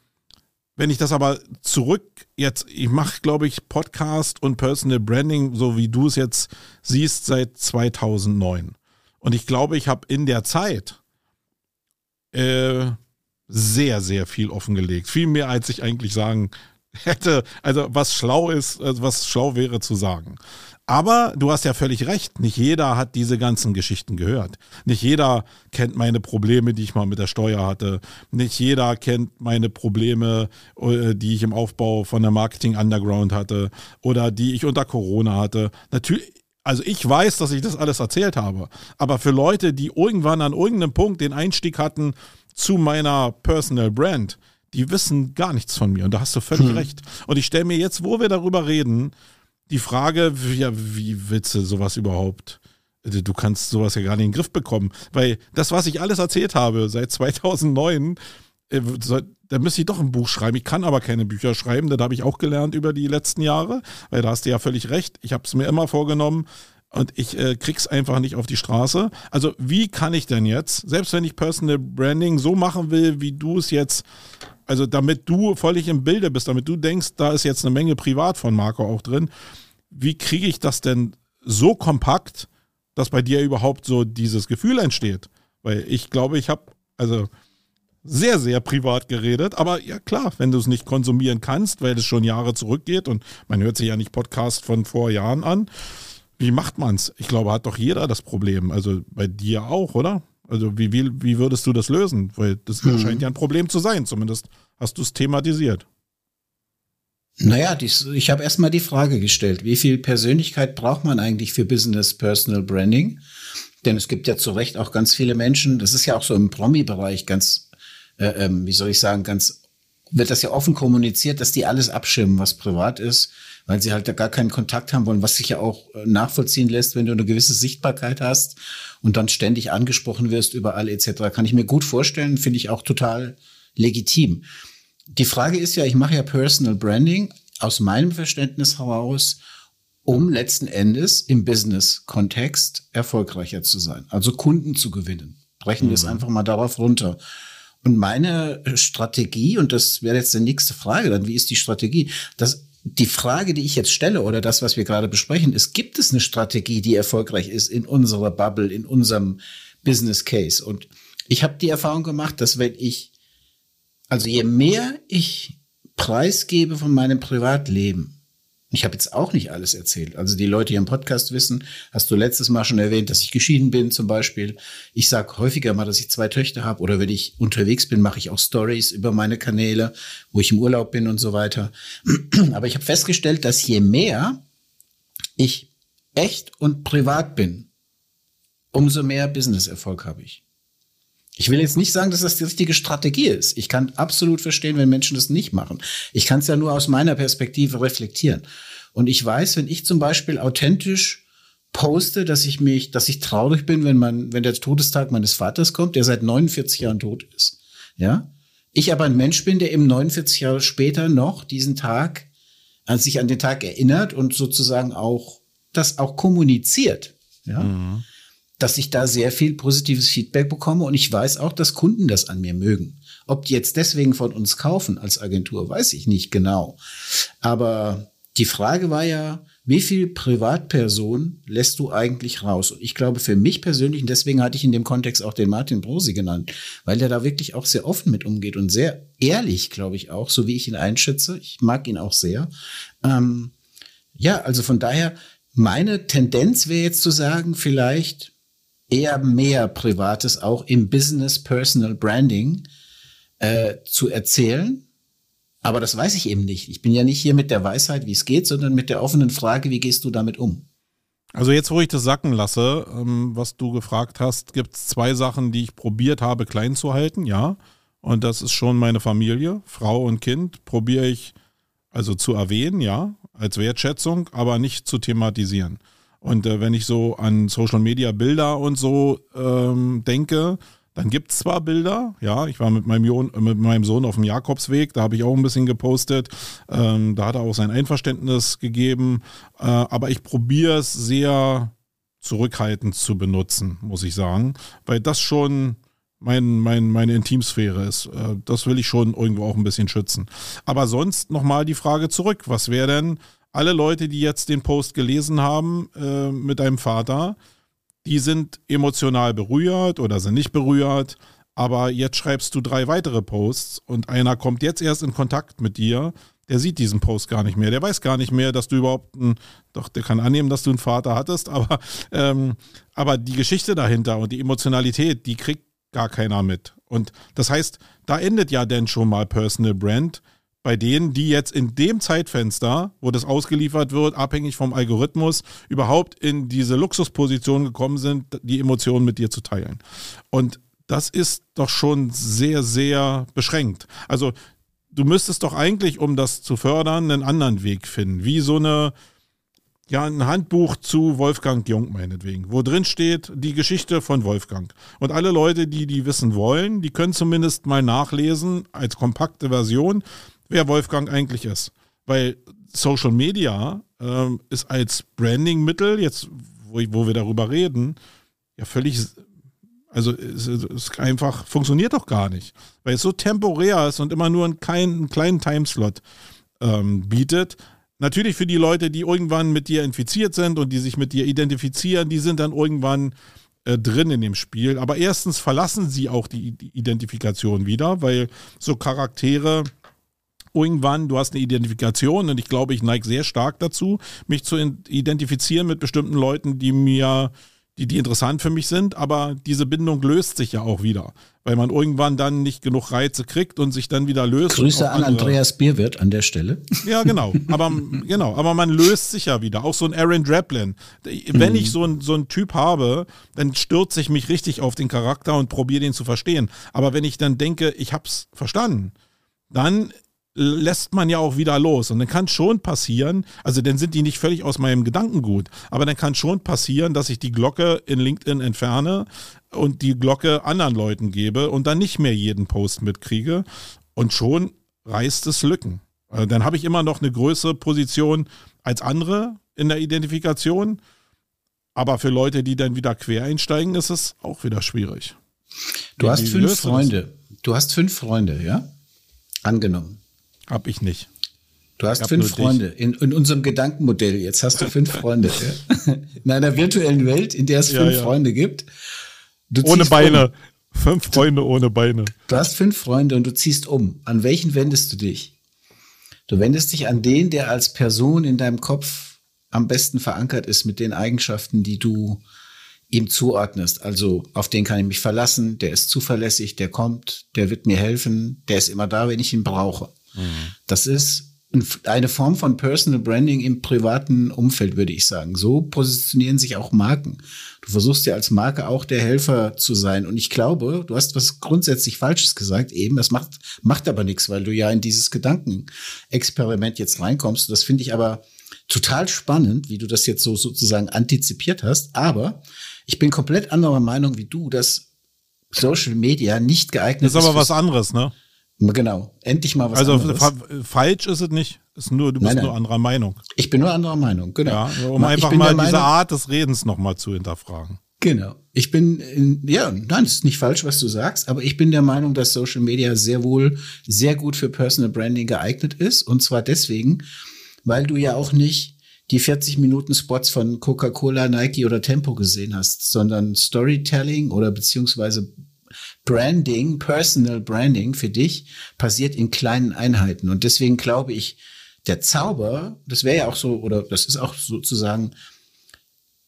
wenn ich das aber zurück jetzt, ich mache, glaube ich, Podcast und Personal Branding, so wie du es jetzt siehst, seit 2009. Und ich glaube, ich habe in der Zeit äh, sehr, sehr viel offengelegt. Viel mehr, als ich eigentlich sagen hätte, also was schlau ist, also was schlau wäre zu sagen. Aber du hast ja völlig recht, nicht jeder hat diese ganzen Geschichten gehört. Nicht jeder kennt meine Probleme, die ich mal mit der Steuer hatte. Nicht jeder kennt meine Probleme, äh, die ich im Aufbau von der Marketing Underground hatte oder die ich unter Corona hatte. Natürlich, also ich weiß, dass ich das alles erzählt habe. Aber für Leute, die irgendwann an irgendeinem Punkt den Einstieg hatten zu meiner Personal Brand, die wissen gar nichts von mir. Und da hast du völlig hm. recht. Und ich stelle mir jetzt, wo wir darüber reden, die Frage, ja, wie willst du sowas überhaupt? Du kannst sowas ja gar nicht in den Griff bekommen. Weil das, was ich alles erzählt habe seit 2009, äh, da müsste ich doch ein Buch schreiben. Ich kann aber keine Bücher schreiben. Das habe ich auch gelernt über die letzten Jahre. Weil da hast du ja völlig recht. Ich habe es mir immer vorgenommen, und ich äh, krieg's einfach nicht auf die Straße. Also wie kann ich denn jetzt, selbst wenn ich Personal Branding so machen will, wie du es jetzt, also damit du völlig im Bilde bist, damit du denkst, da ist jetzt eine Menge Privat von Marco auch drin, wie kriege ich das denn so kompakt, dass bei dir überhaupt so dieses Gefühl entsteht? Weil ich glaube, ich habe also sehr, sehr privat geredet. Aber ja klar, wenn du es nicht konsumieren kannst, weil es schon Jahre zurückgeht und man hört sich ja nicht Podcast von vor Jahren an, wie macht man es? Ich glaube, hat doch jeder das Problem. Also bei dir auch, oder? Also wie, wie, wie würdest du das lösen? Weil das hm. scheint ja ein Problem zu sein. Zumindest hast du es thematisiert. Naja, dies, ich habe erstmal die Frage gestellt, wie viel Persönlichkeit braucht man eigentlich für Business Personal Branding? Denn es gibt ja zu Recht auch ganz viele Menschen, das ist ja auch so im Promi-Bereich ganz, äh, ähm, wie soll ich sagen, ganz, wird das ja offen kommuniziert, dass die alles abschirmen, was privat ist weil sie halt da gar keinen Kontakt haben wollen, was sich ja auch äh, nachvollziehen lässt, wenn du eine gewisse Sichtbarkeit hast und dann ständig angesprochen wirst überall etc. Kann ich mir gut vorstellen, finde ich auch total legitim. Die Frage ist ja, ich mache ja Personal Branding aus meinem Verständnis heraus, um letzten Endes im Business-Kontext erfolgreicher zu sein, also Kunden zu gewinnen. Brechen wir es mhm. einfach mal darauf runter. Und meine Strategie, und das wäre jetzt die nächste Frage, dann wie ist die Strategie? Das die Frage, die ich jetzt stelle oder das, was wir gerade besprechen, ist, gibt es eine Strategie, die erfolgreich ist in unserer Bubble, in unserem Business Case? Und ich habe die Erfahrung gemacht, dass wenn ich, also je mehr ich preisgebe von meinem Privatleben, Ich habe jetzt auch nicht alles erzählt. Also die Leute hier im Podcast wissen, hast du letztes Mal schon erwähnt, dass ich geschieden bin zum Beispiel. Ich sage häufiger mal, dass ich zwei Töchter habe oder wenn ich unterwegs bin, mache ich auch Stories über meine Kanäle, wo ich im Urlaub bin und so weiter. Aber ich habe festgestellt, dass je mehr ich echt und privat bin, umso mehr Business-Erfolg habe ich. Ich will jetzt nicht sagen, dass das die richtige Strategie ist. Ich kann absolut verstehen, wenn Menschen das nicht machen. Ich kann es ja nur aus meiner Perspektive reflektieren. Und ich weiß, wenn ich zum Beispiel authentisch poste, dass ich mich, dass ich traurig bin, wenn man, wenn der Todestag meines Vaters kommt, der seit 49 Jahren tot ist. Ja. Ich aber ein Mensch bin, der eben 49 Jahre später noch diesen Tag, an sich an den Tag erinnert und sozusagen auch das auch kommuniziert. Ja. Mhm dass ich da sehr viel positives Feedback bekomme und ich weiß auch, dass Kunden das an mir mögen. Ob die jetzt deswegen von uns kaufen als Agentur, weiß ich nicht genau. Aber die Frage war ja, wie viel Privatperson lässt du eigentlich raus? Und ich glaube für mich persönlich, und deswegen hatte ich in dem Kontext auch den Martin Brosi genannt, weil er da wirklich auch sehr offen mit umgeht und sehr ehrlich, glaube ich auch, so wie ich ihn einschätze. Ich mag ihn auch sehr. Ähm, ja, also von daher, meine Tendenz wäre jetzt zu sagen, vielleicht eher mehr Privates auch im Business Personal Branding äh, zu erzählen. Aber das weiß ich eben nicht. Ich bin ja nicht hier mit der Weisheit, wie es geht, sondern mit der offenen Frage, wie gehst du damit um? Also jetzt, wo ich das sacken lasse, ähm, was du gefragt hast, gibt es zwei Sachen, die ich probiert habe, klein zu halten, ja. Und das ist schon meine Familie, Frau und Kind, probiere ich also zu erwähnen, ja, als Wertschätzung, aber nicht zu thematisieren. Und äh, wenn ich so an Social Media Bilder und so ähm, denke, dann gibt es zwar Bilder, ja, ich war mit meinem, jo mit meinem Sohn auf dem Jakobsweg, da habe ich auch ein bisschen gepostet, ähm, da hat er auch sein Einverständnis gegeben, äh, aber ich probiere es sehr zurückhaltend zu benutzen, muss ich sagen, weil das schon mein, mein, meine Intimsphäre ist. Äh, das will ich schon irgendwo auch ein bisschen schützen. Aber sonst nochmal die Frage zurück, was wäre denn, alle Leute, die jetzt den Post gelesen haben äh, mit deinem Vater, die sind emotional berührt oder sind nicht berührt. Aber jetzt schreibst du drei weitere Posts und einer kommt jetzt erst in Kontakt mit dir. Der sieht diesen Post gar nicht mehr. Der weiß gar nicht mehr, dass du überhaupt ein, doch, der kann annehmen, dass du einen Vater hattest, aber, ähm, aber die Geschichte dahinter und die Emotionalität, die kriegt gar keiner mit. Und das heißt, da endet ja denn schon mal Personal Brand bei denen, die jetzt in dem Zeitfenster, wo das ausgeliefert wird, abhängig vom Algorithmus, überhaupt in diese Luxusposition gekommen sind, die Emotionen mit dir zu teilen. Und das ist doch schon sehr, sehr beschränkt. Also du müsstest doch eigentlich, um das zu fördern, einen anderen Weg finden. Wie so eine, ja, ein Handbuch zu Wolfgang Jung meinetwegen, wo drin steht die Geschichte von Wolfgang. Und alle Leute, die die wissen wollen, die können zumindest mal nachlesen als kompakte Version, wer Wolfgang eigentlich ist. Weil Social Media ähm, ist als Branding-Mittel, jetzt wo, wo, wir darüber reden, ja völlig, also es, es einfach funktioniert doch gar nicht. Weil es so temporär ist und immer nur einen kleinen, einen kleinen Timeslot ähm, bietet. Natürlich für die Leute, die irgendwann mit dir infiziert sind und die sich mit dir identifizieren, die sind dann irgendwann äh, drin in dem Spiel. Aber erstens verlassen sie auch die Identifikation wieder, weil so Charaktere irgendwann, du hast eine Identifikation und ich glaube, ich neige sehr stark dazu, mich zu identifizieren mit bestimmten Leuten, die mir, die, die interessant für mich sind, aber diese Bindung löst sich ja auch wieder, weil man irgendwann dann nicht genug Reize kriegt und sich dann wieder löst. Grüße an Andreas Bierwirt an der Stelle. Ja, genau. Aber, genau. Aber man löst sich ja wieder. Auch so ein Aaron Draplin. Wenn mhm. ich so ein, so ein Typ habe, dann stürze ich mich richtig auf den Charakter und probiere den zu verstehen. Aber wenn ich dann denke, ich hab's verstanden, dann lässt man ja auch wieder los. Und dann kann schon passieren, also dann sind die nicht völlig aus meinem Gedankengut, aber dann kann schon passieren, dass ich die Glocke in LinkedIn entferne und die Glocke anderen Leuten gebe und dann nicht mehr jeden Post mitkriege. Und schon reißt es Lücken. Also dann habe ich immer noch eine größere Position als andere in der Identifikation. Aber für Leute, die dann wieder quer einsteigen, ist es auch wieder schwierig. Du hast fünf Freunde. Du hast fünf Freunde, ja? Angenommen. Hab ich nicht. Du hast fünf Freunde in, in, unserem Gedankenmodell. Jetzt hast du fünf Freunde. In einer virtuellen Welt, in der es fünf ja. Freunde gibt. ohne Beine. Um. Fünf Freunde ohne Beine. Du hast fünf Freunde und du ziehst um. An welchen wendest du dich? Du wendest dich an den, der als Person in deinem Kopf am besten verankert ist mit den Eigenschaften, die du ihm zuordnest. Also auf den kann ich mich verlassen, der ist zuverlässig, der kommt, der wird mir helfen, der ist immer da, wenn ich ihn brauche. Mhm. Das ist eine Form von Personal Branding im privaten Umfeld, würde ich sagen. So positionieren sich auch Marken. Du versuchst ja als Marke auch der Helfer zu sein. Und ich glaube, du hast was grundsätzlich Falsches gesagt eben. Das macht, macht aber nichts, weil du ja in dieses Gedankenexperiment jetzt reinkommst. Das finde ich aber total spannend, wie du das jetzt so sozusagen antizipiert hast. Aber ich bin komplett anderer Meinung wie du, dass Social Media nicht geeignet ist. Das ist aber was anderes, ne? Genau, endlich mal was also, anderes. Also falsch ist es nicht. Ist nur, du bist nein, nein. nur anderer Meinung. Ich bin nur anderer Meinung, genau. Ja, um einfach mal diese Art des Redens nochmal zu hinterfragen. Genau. Ich bin, in, ja, nein, es ist nicht falsch, was du sagst, aber ich bin der Meinung, dass Social Media sehr wohl sehr gut für Personal Branding geeignet ist. Und zwar deswegen, weil du ja auch nicht die 40 Minuten Spots von Coca-Cola, Nike oder Tempo gesehen hast, sondern Storytelling oder beziehungsweise Branding, Personal Branding für dich passiert in kleinen Einheiten. Und deswegen glaube ich, der Zauber, das wäre ja auch so, oder das ist auch sozusagen,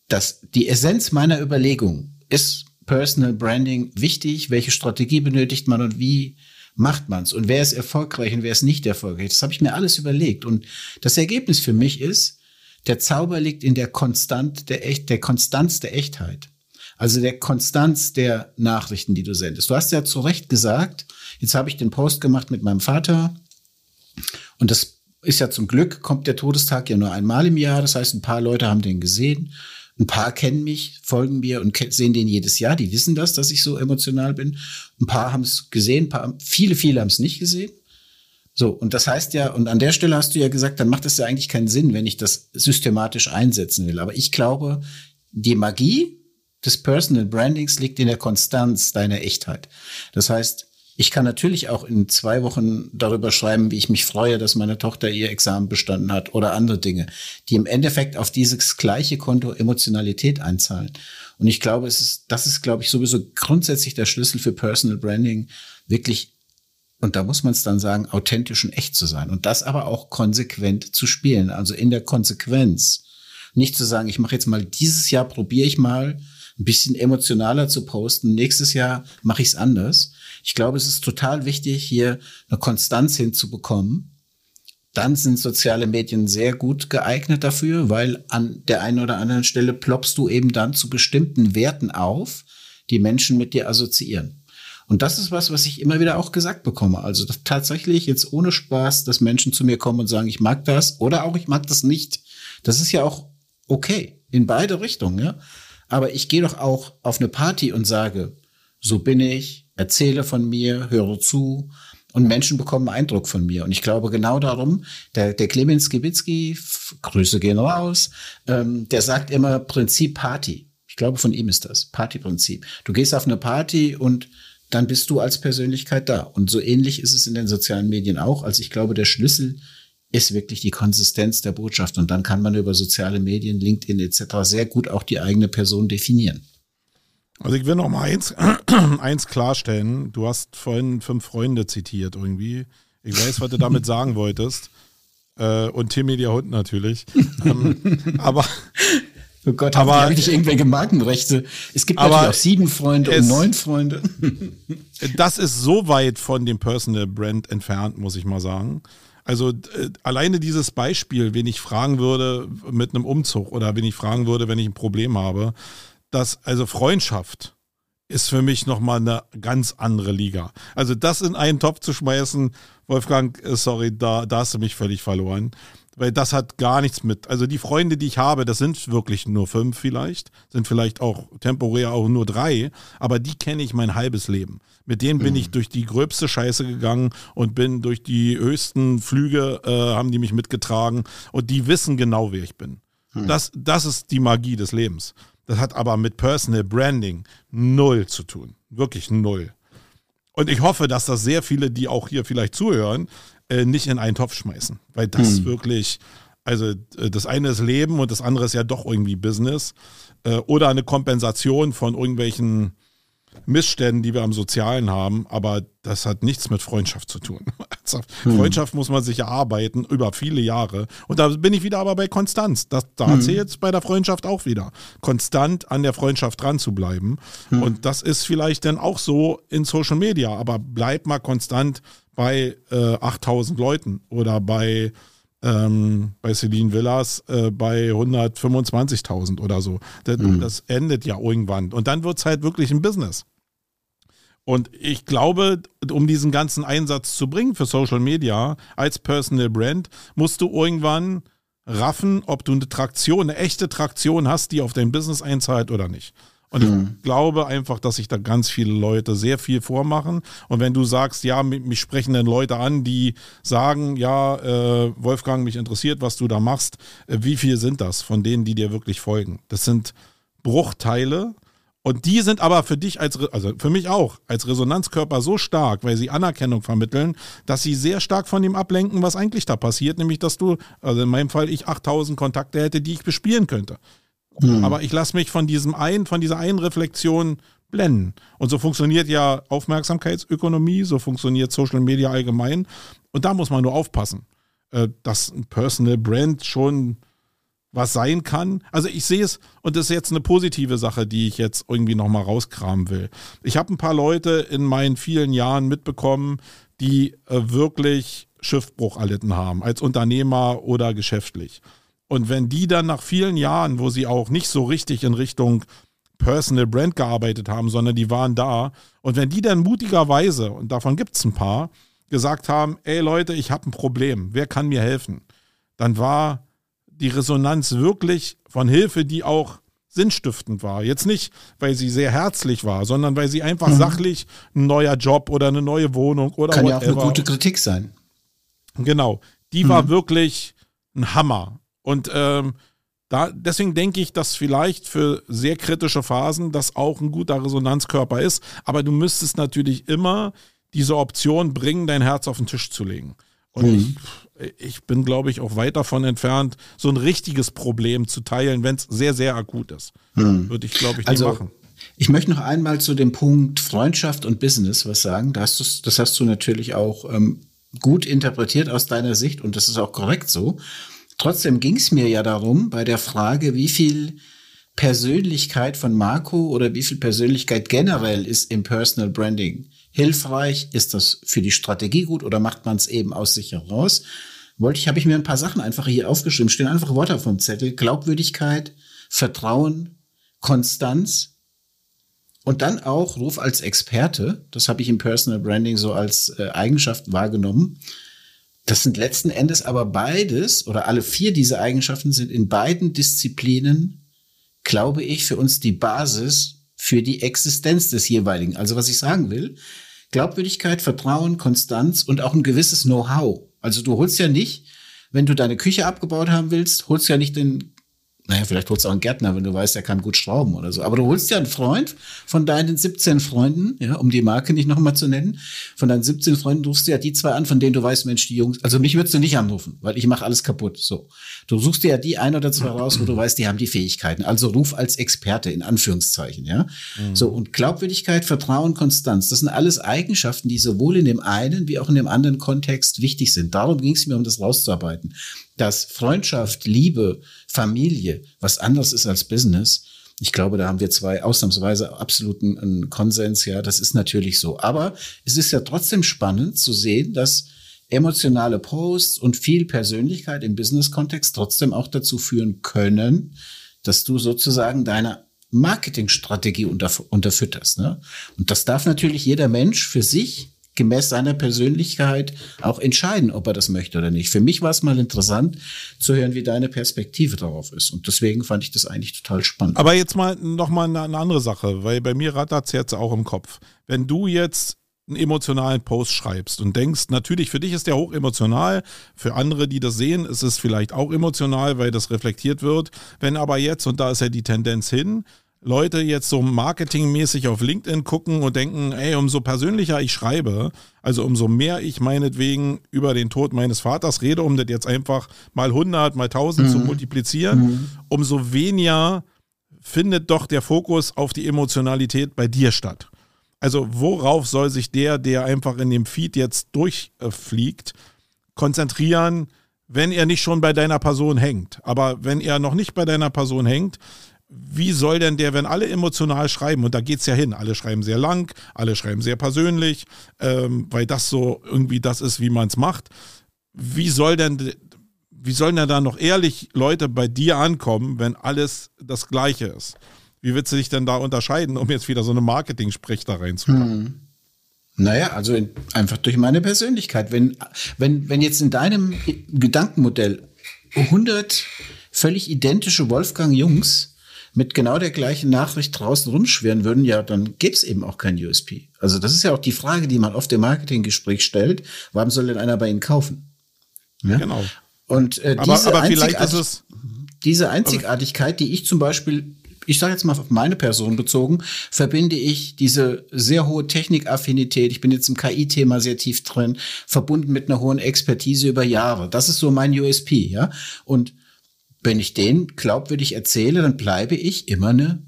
dass die Essenz meiner Überlegung ist Personal Branding wichtig, welche Strategie benötigt man und wie macht man's und wer ist erfolgreich und wer ist nicht erfolgreich. Das habe ich mir alles überlegt und das Ergebnis für mich ist, der Zauber liegt in der Konstant der Echt, der Konstanz der Echtheit. Also der Konstanz der Nachrichten, die du sendest. Du hast ja zu Recht gesagt, jetzt habe ich den Post gemacht mit meinem Vater und das ist ja zum Glück, kommt der Todestag ja nur einmal im Jahr. Das heißt, ein paar Leute haben den gesehen. Ein paar kennen mich, folgen mir und sehen den jedes Jahr. Die wissen das, dass ich so emotional bin. Ein paar haben es gesehen, paar, viele, viele haben es nicht gesehen. So, und das heißt ja, und an der Stelle hast du ja gesagt, dann macht es ja eigentlich keinen Sinn, wenn ich das systematisch einsetzen will. Aber ich glaube, die Magie des Personal Brandings liegt in der Konstanz deiner Echtheit. Das heißt, ich kann natürlich auch in zwei Wochen darüber schreiben, wie ich mich freue, dass meine Tochter ihr Examen bestanden hat oder andere Dinge, die im Endeffekt auf dieses gleiche Konto Emotionalität einzahlen. Und ich glaube, es ist, das ist, glaube ich, sowieso grundsätzlich der Schlüssel für Personal Branding, wirklich, und da muss man es dann sagen, authentisch und echt zu sein. Und das aber auch konsequent zu spielen. Also in der Konsequenz. Nicht zu sagen, ich mache jetzt mal dieses Jahr, probiere ich mal, ein bisschen emotionaler zu posten. Nächstes Jahr mache ich es anders. Ich glaube, es ist total wichtig, hier eine Konstanz hinzubekommen. Dann sind soziale Medien sehr gut geeignet dafür, weil an der einen oder anderen Stelle ploppst du eben dann zu bestimmten Werten auf, die Menschen mit dir assoziieren. Und das ist was, was ich immer wieder auch gesagt bekomme. Also tatsächlich jetzt ohne Spaß, dass Menschen zu mir kommen und sagen, ich mag das oder auch ich mag das nicht. Das ist ja auch okay in beide Richtungen. Ja? Aber ich gehe doch auch auf eine Party und sage, so bin ich, erzähle von mir, höre zu und Menschen bekommen Eindruck von mir. Und ich glaube genau darum, der, der Clemens Gibitzki, Grüße gehen raus, ähm, der sagt immer Prinzip Party. Ich glaube, von ihm ist das Partyprinzip. Du gehst auf eine Party und dann bist du als Persönlichkeit da. Und so ähnlich ist es in den sozialen Medien auch. Also ich glaube, der Schlüssel ist wirklich die Konsistenz der Botschaft. Und dann kann man über soziale Medien, LinkedIn etc. sehr gut auch die eigene Person definieren. Also ich will noch mal eins, eins klarstellen. Du hast vorhin fünf Freunde zitiert irgendwie. Ich weiß, was du damit sagen wolltest. Äh, und Timmy, der Hund natürlich. ähm, aber Oh Gott, aber habe ich irgendwelche Markenrechte? Es gibt natürlich auch sieben Freunde und neun Freunde. das ist so weit von dem Personal Brand entfernt, muss ich mal sagen. Also äh, alleine dieses Beispiel, wen ich fragen würde mit einem Umzug oder wen ich fragen würde, wenn ich ein Problem habe, dass also Freundschaft ist für mich nochmal eine ganz andere Liga. Also das in einen Topf zu schmeißen, Wolfgang, äh, sorry, da, da hast du mich völlig verloren weil das hat gar nichts mit. Also die Freunde, die ich habe, das sind wirklich nur fünf vielleicht, sind vielleicht auch temporär auch nur drei, aber die kenne ich mein halbes Leben. Mit denen bin mhm. ich durch die gröbste Scheiße gegangen und bin durch die höchsten Flüge, äh, haben die mich mitgetragen und die wissen genau, wer ich bin. Mhm. Das, das ist die Magie des Lebens. Das hat aber mit Personal Branding null zu tun. Wirklich null. Und ich hoffe, dass das sehr viele, die auch hier vielleicht zuhören, äh, nicht in einen Topf schmeißen. Weil das hm. wirklich, also äh, das eine ist Leben und das andere ist ja doch irgendwie Business. Äh, oder eine Kompensation von irgendwelchen Missständen, die wir am Sozialen haben, aber das hat nichts mit Freundschaft zu tun. Hm. Freundschaft muss man sich erarbeiten über viele Jahre. Und da bin ich wieder aber bei Konstanz. Das, da hm. zählt es bei der Freundschaft auch wieder. Konstant an der Freundschaft dran zu bleiben. Hm. Und das ist vielleicht dann auch so in Social Media, aber bleib mal konstant bei äh, 8000 Leuten oder bei ähm, bei Celine Villas äh, bei 125.000 oder so. Das, mhm. das, endet ja irgendwann. Und dann wird es halt wirklich ein Business. Und ich glaube, um diesen ganzen Einsatz zu bringen für Social Media als Personal Brand, musst du irgendwann raffen, ob du eine Traktion, eine echte Traktion hast, die auf dein Business einzahlt oder nicht. Und ich mhm. glaube einfach, dass sich da ganz viele Leute sehr viel vormachen. Und wenn du sagst, ja, mich sprechen dann Leute an, die sagen, ja, äh, Wolfgang, mich interessiert, was du da machst, äh, wie viel sind das von denen, die dir wirklich folgen? Das sind Bruchteile. Und die sind aber für dich als, also für mich auch, als Resonanzkörper so stark, weil sie Anerkennung vermitteln, dass sie sehr stark von dem ablenken, was eigentlich da passiert, nämlich dass du, also in meinem Fall ich 8000 Kontakte hätte, die ich bespielen könnte. Mhm. Aber ich lasse mich von diesem einen, von dieser einen Reflexion blenden. Und so funktioniert ja Aufmerksamkeitsökonomie, so funktioniert Social Media allgemein. Und da muss man nur aufpassen, äh, dass ein Personal Brand schon was sein kann. Also ich sehe es, und das ist jetzt eine positive Sache, die ich jetzt irgendwie nochmal rauskramen will. Ich habe ein paar Leute in meinen vielen Jahren mitbekommen, die äh, wirklich Schiffbruch erlitten haben, als Unternehmer oder geschäftlich. Und wenn die dann nach vielen Jahren, wo sie auch nicht so richtig in Richtung Personal Brand gearbeitet haben, sondern die waren da, und wenn die dann mutigerweise, und davon gibt es ein paar, gesagt haben, ey Leute, ich habe ein Problem, wer kann mir helfen? Dann war die Resonanz wirklich von Hilfe, die auch sinnstiftend war. Jetzt nicht, weil sie sehr herzlich war, sondern weil sie einfach mhm. sachlich ein neuer Job oder eine neue Wohnung oder Kann whatever. ja auch eine gute Kritik sein. Genau. Die mhm. war wirklich ein Hammer. Und ähm, da, deswegen denke ich, dass vielleicht für sehr kritische Phasen das auch ein guter Resonanzkörper ist. Aber du müsstest natürlich immer diese Option bringen, dein Herz auf den Tisch zu legen. Und mhm. ich, ich bin, glaube ich, auch weit davon entfernt, so ein richtiges Problem zu teilen, wenn es sehr, sehr akut ist. Mhm. Würde ich, glaube ich, nicht also, machen. Ich möchte noch einmal zu dem Punkt Freundschaft und Business was sagen. Das hast, das hast du natürlich auch ähm, gut interpretiert aus deiner Sicht und das ist auch korrekt so. Trotzdem ging es mir ja darum, bei der Frage, wie viel Persönlichkeit von Marco oder wie viel Persönlichkeit generell ist im Personal Branding hilfreich? Ist das für die Strategie gut oder macht man es eben aus sich heraus? Wollte ich, habe ich mir ein paar Sachen einfach hier aufgeschrieben, stehen einfach Worte vom Zettel. Glaubwürdigkeit, Vertrauen, Konstanz und dann auch Ruf als Experte. Das habe ich im Personal Branding so als äh, Eigenschaft wahrgenommen. Das sind letzten Endes aber beides oder alle vier diese Eigenschaften sind in beiden Disziplinen, glaube ich, für uns die Basis für die Existenz des jeweiligen. Also was ich sagen will, Glaubwürdigkeit, Vertrauen, Konstanz und auch ein gewisses Know-how. Also du holst ja nicht, wenn du deine Küche abgebaut haben willst, holst ja nicht den naja, vielleicht holst du auch einen Gärtner, wenn du weißt, er kann gut schrauben oder so. Aber du holst ja einen Freund von deinen 17 Freunden, ja, um die Marke nicht nochmal zu nennen. Von deinen 17 Freunden rufst du ja die zwei an, von denen du weißt, Mensch, die Jungs, also mich würdest du nicht anrufen, weil ich mache alles kaputt. So. Du suchst dir ja die ein oder zwei raus, wo du weißt, die haben die Fähigkeiten. Also ruf als Experte, in Anführungszeichen, ja. Mhm. So. Und Glaubwürdigkeit, Vertrauen, Konstanz, das sind alles Eigenschaften, die sowohl in dem einen wie auch in dem anderen Kontext wichtig sind. Darum ging es mir, um das rauszuarbeiten dass Freundschaft, Liebe, Familie was anderes ist als Business. Ich glaube, da haben wir zwei ausnahmsweise absoluten Konsens. Ja, das ist natürlich so. Aber es ist ja trotzdem spannend zu sehen, dass emotionale Posts und viel Persönlichkeit im Business-Kontext trotzdem auch dazu führen können, dass du sozusagen deine Marketingstrategie unterfütterst. Ne? Und das darf natürlich jeder Mensch für sich gemäß seiner Persönlichkeit auch entscheiden, ob er das möchte oder nicht. Für mich war es mal interessant zu hören, wie deine Perspektive darauf ist. Und deswegen fand ich das eigentlich total spannend. Aber jetzt mal nochmal eine, eine andere Sache, weil bei mir rattert es jetzt auch im Kopf. Wenn du jetzt einen emotionalen Post schreibst und denkst, natürlich für dich ist der hoch emotional, für andere, die das sehen, ist es vielleicht auch emotional, weil das reflektiert wird. Wenn aber jetzt, und da ist ja die Tendenz hin, Leute jetzt so marketingmäßig auf LinkedIn gucken und denken, ey, umso persönlicher ich schreibe, also umso mehr ich meinetwegen über den Tod meines Vaters rede, um das jetzt einfach mal 100, mal 1000 mhm. zu multiplizieren, mhm. umso weniger findet doch der Fokus auf die Emotionalität bei dir statt. Also worauf soll sich der, der einfach in dem Feed jetzt durchfliegt, konzentrieren, wenn er nicht schon bei deiner Person hängt? Aber wenn er noch nicht bei deiner Person hängt, wie soll denn der, wenn alle emotional schreiben, und da geht es ja hin, alle schreiben sehr lang, alle schreiben sehr persönlich, ähm, weil das so irgendwie das ist, wie man es macht, wie soll denn, wie sollen denn da noch ehrlich Leute bei dir ankommen, wenn alles das Gleiche ist? Wie willst du dich denn da unterscheiden, um jetzt wieder so eine Marketing-Sprech da reinzukommen? Hm. Naja, also in, einfach durch meine Persönlichkeit. Wenn, wenn, wenn jetzt in deinem Gedankenmodell 100 völlig identische Wolfgang Jungs mit genau der gleichen Nachricht draußen rumschwirren würden, ja, dann gäbe es eben auch kein USP. Also das ist ja auch die Frage, die man oft im Marketinggespräch stellt. Warum soll denn einer bei Ihnen kaufen? Ja? Genau. Und äh, aber, diese, aber vielleicht ist es diese Einzigartigkeit, die ich zum Beispiel ich sage jetzt mal auf meine Person bezogen, verbinde ich diese sehr hohe Technikaffinität, ich bin jetzt im KI-Thema sehr tief drin, verbunden mit einer hohen Expertise über Jahre. Das ist so mein USP, ja. Und wenn ich den glaubwürdig erzähle, dann bleibe ich immer eine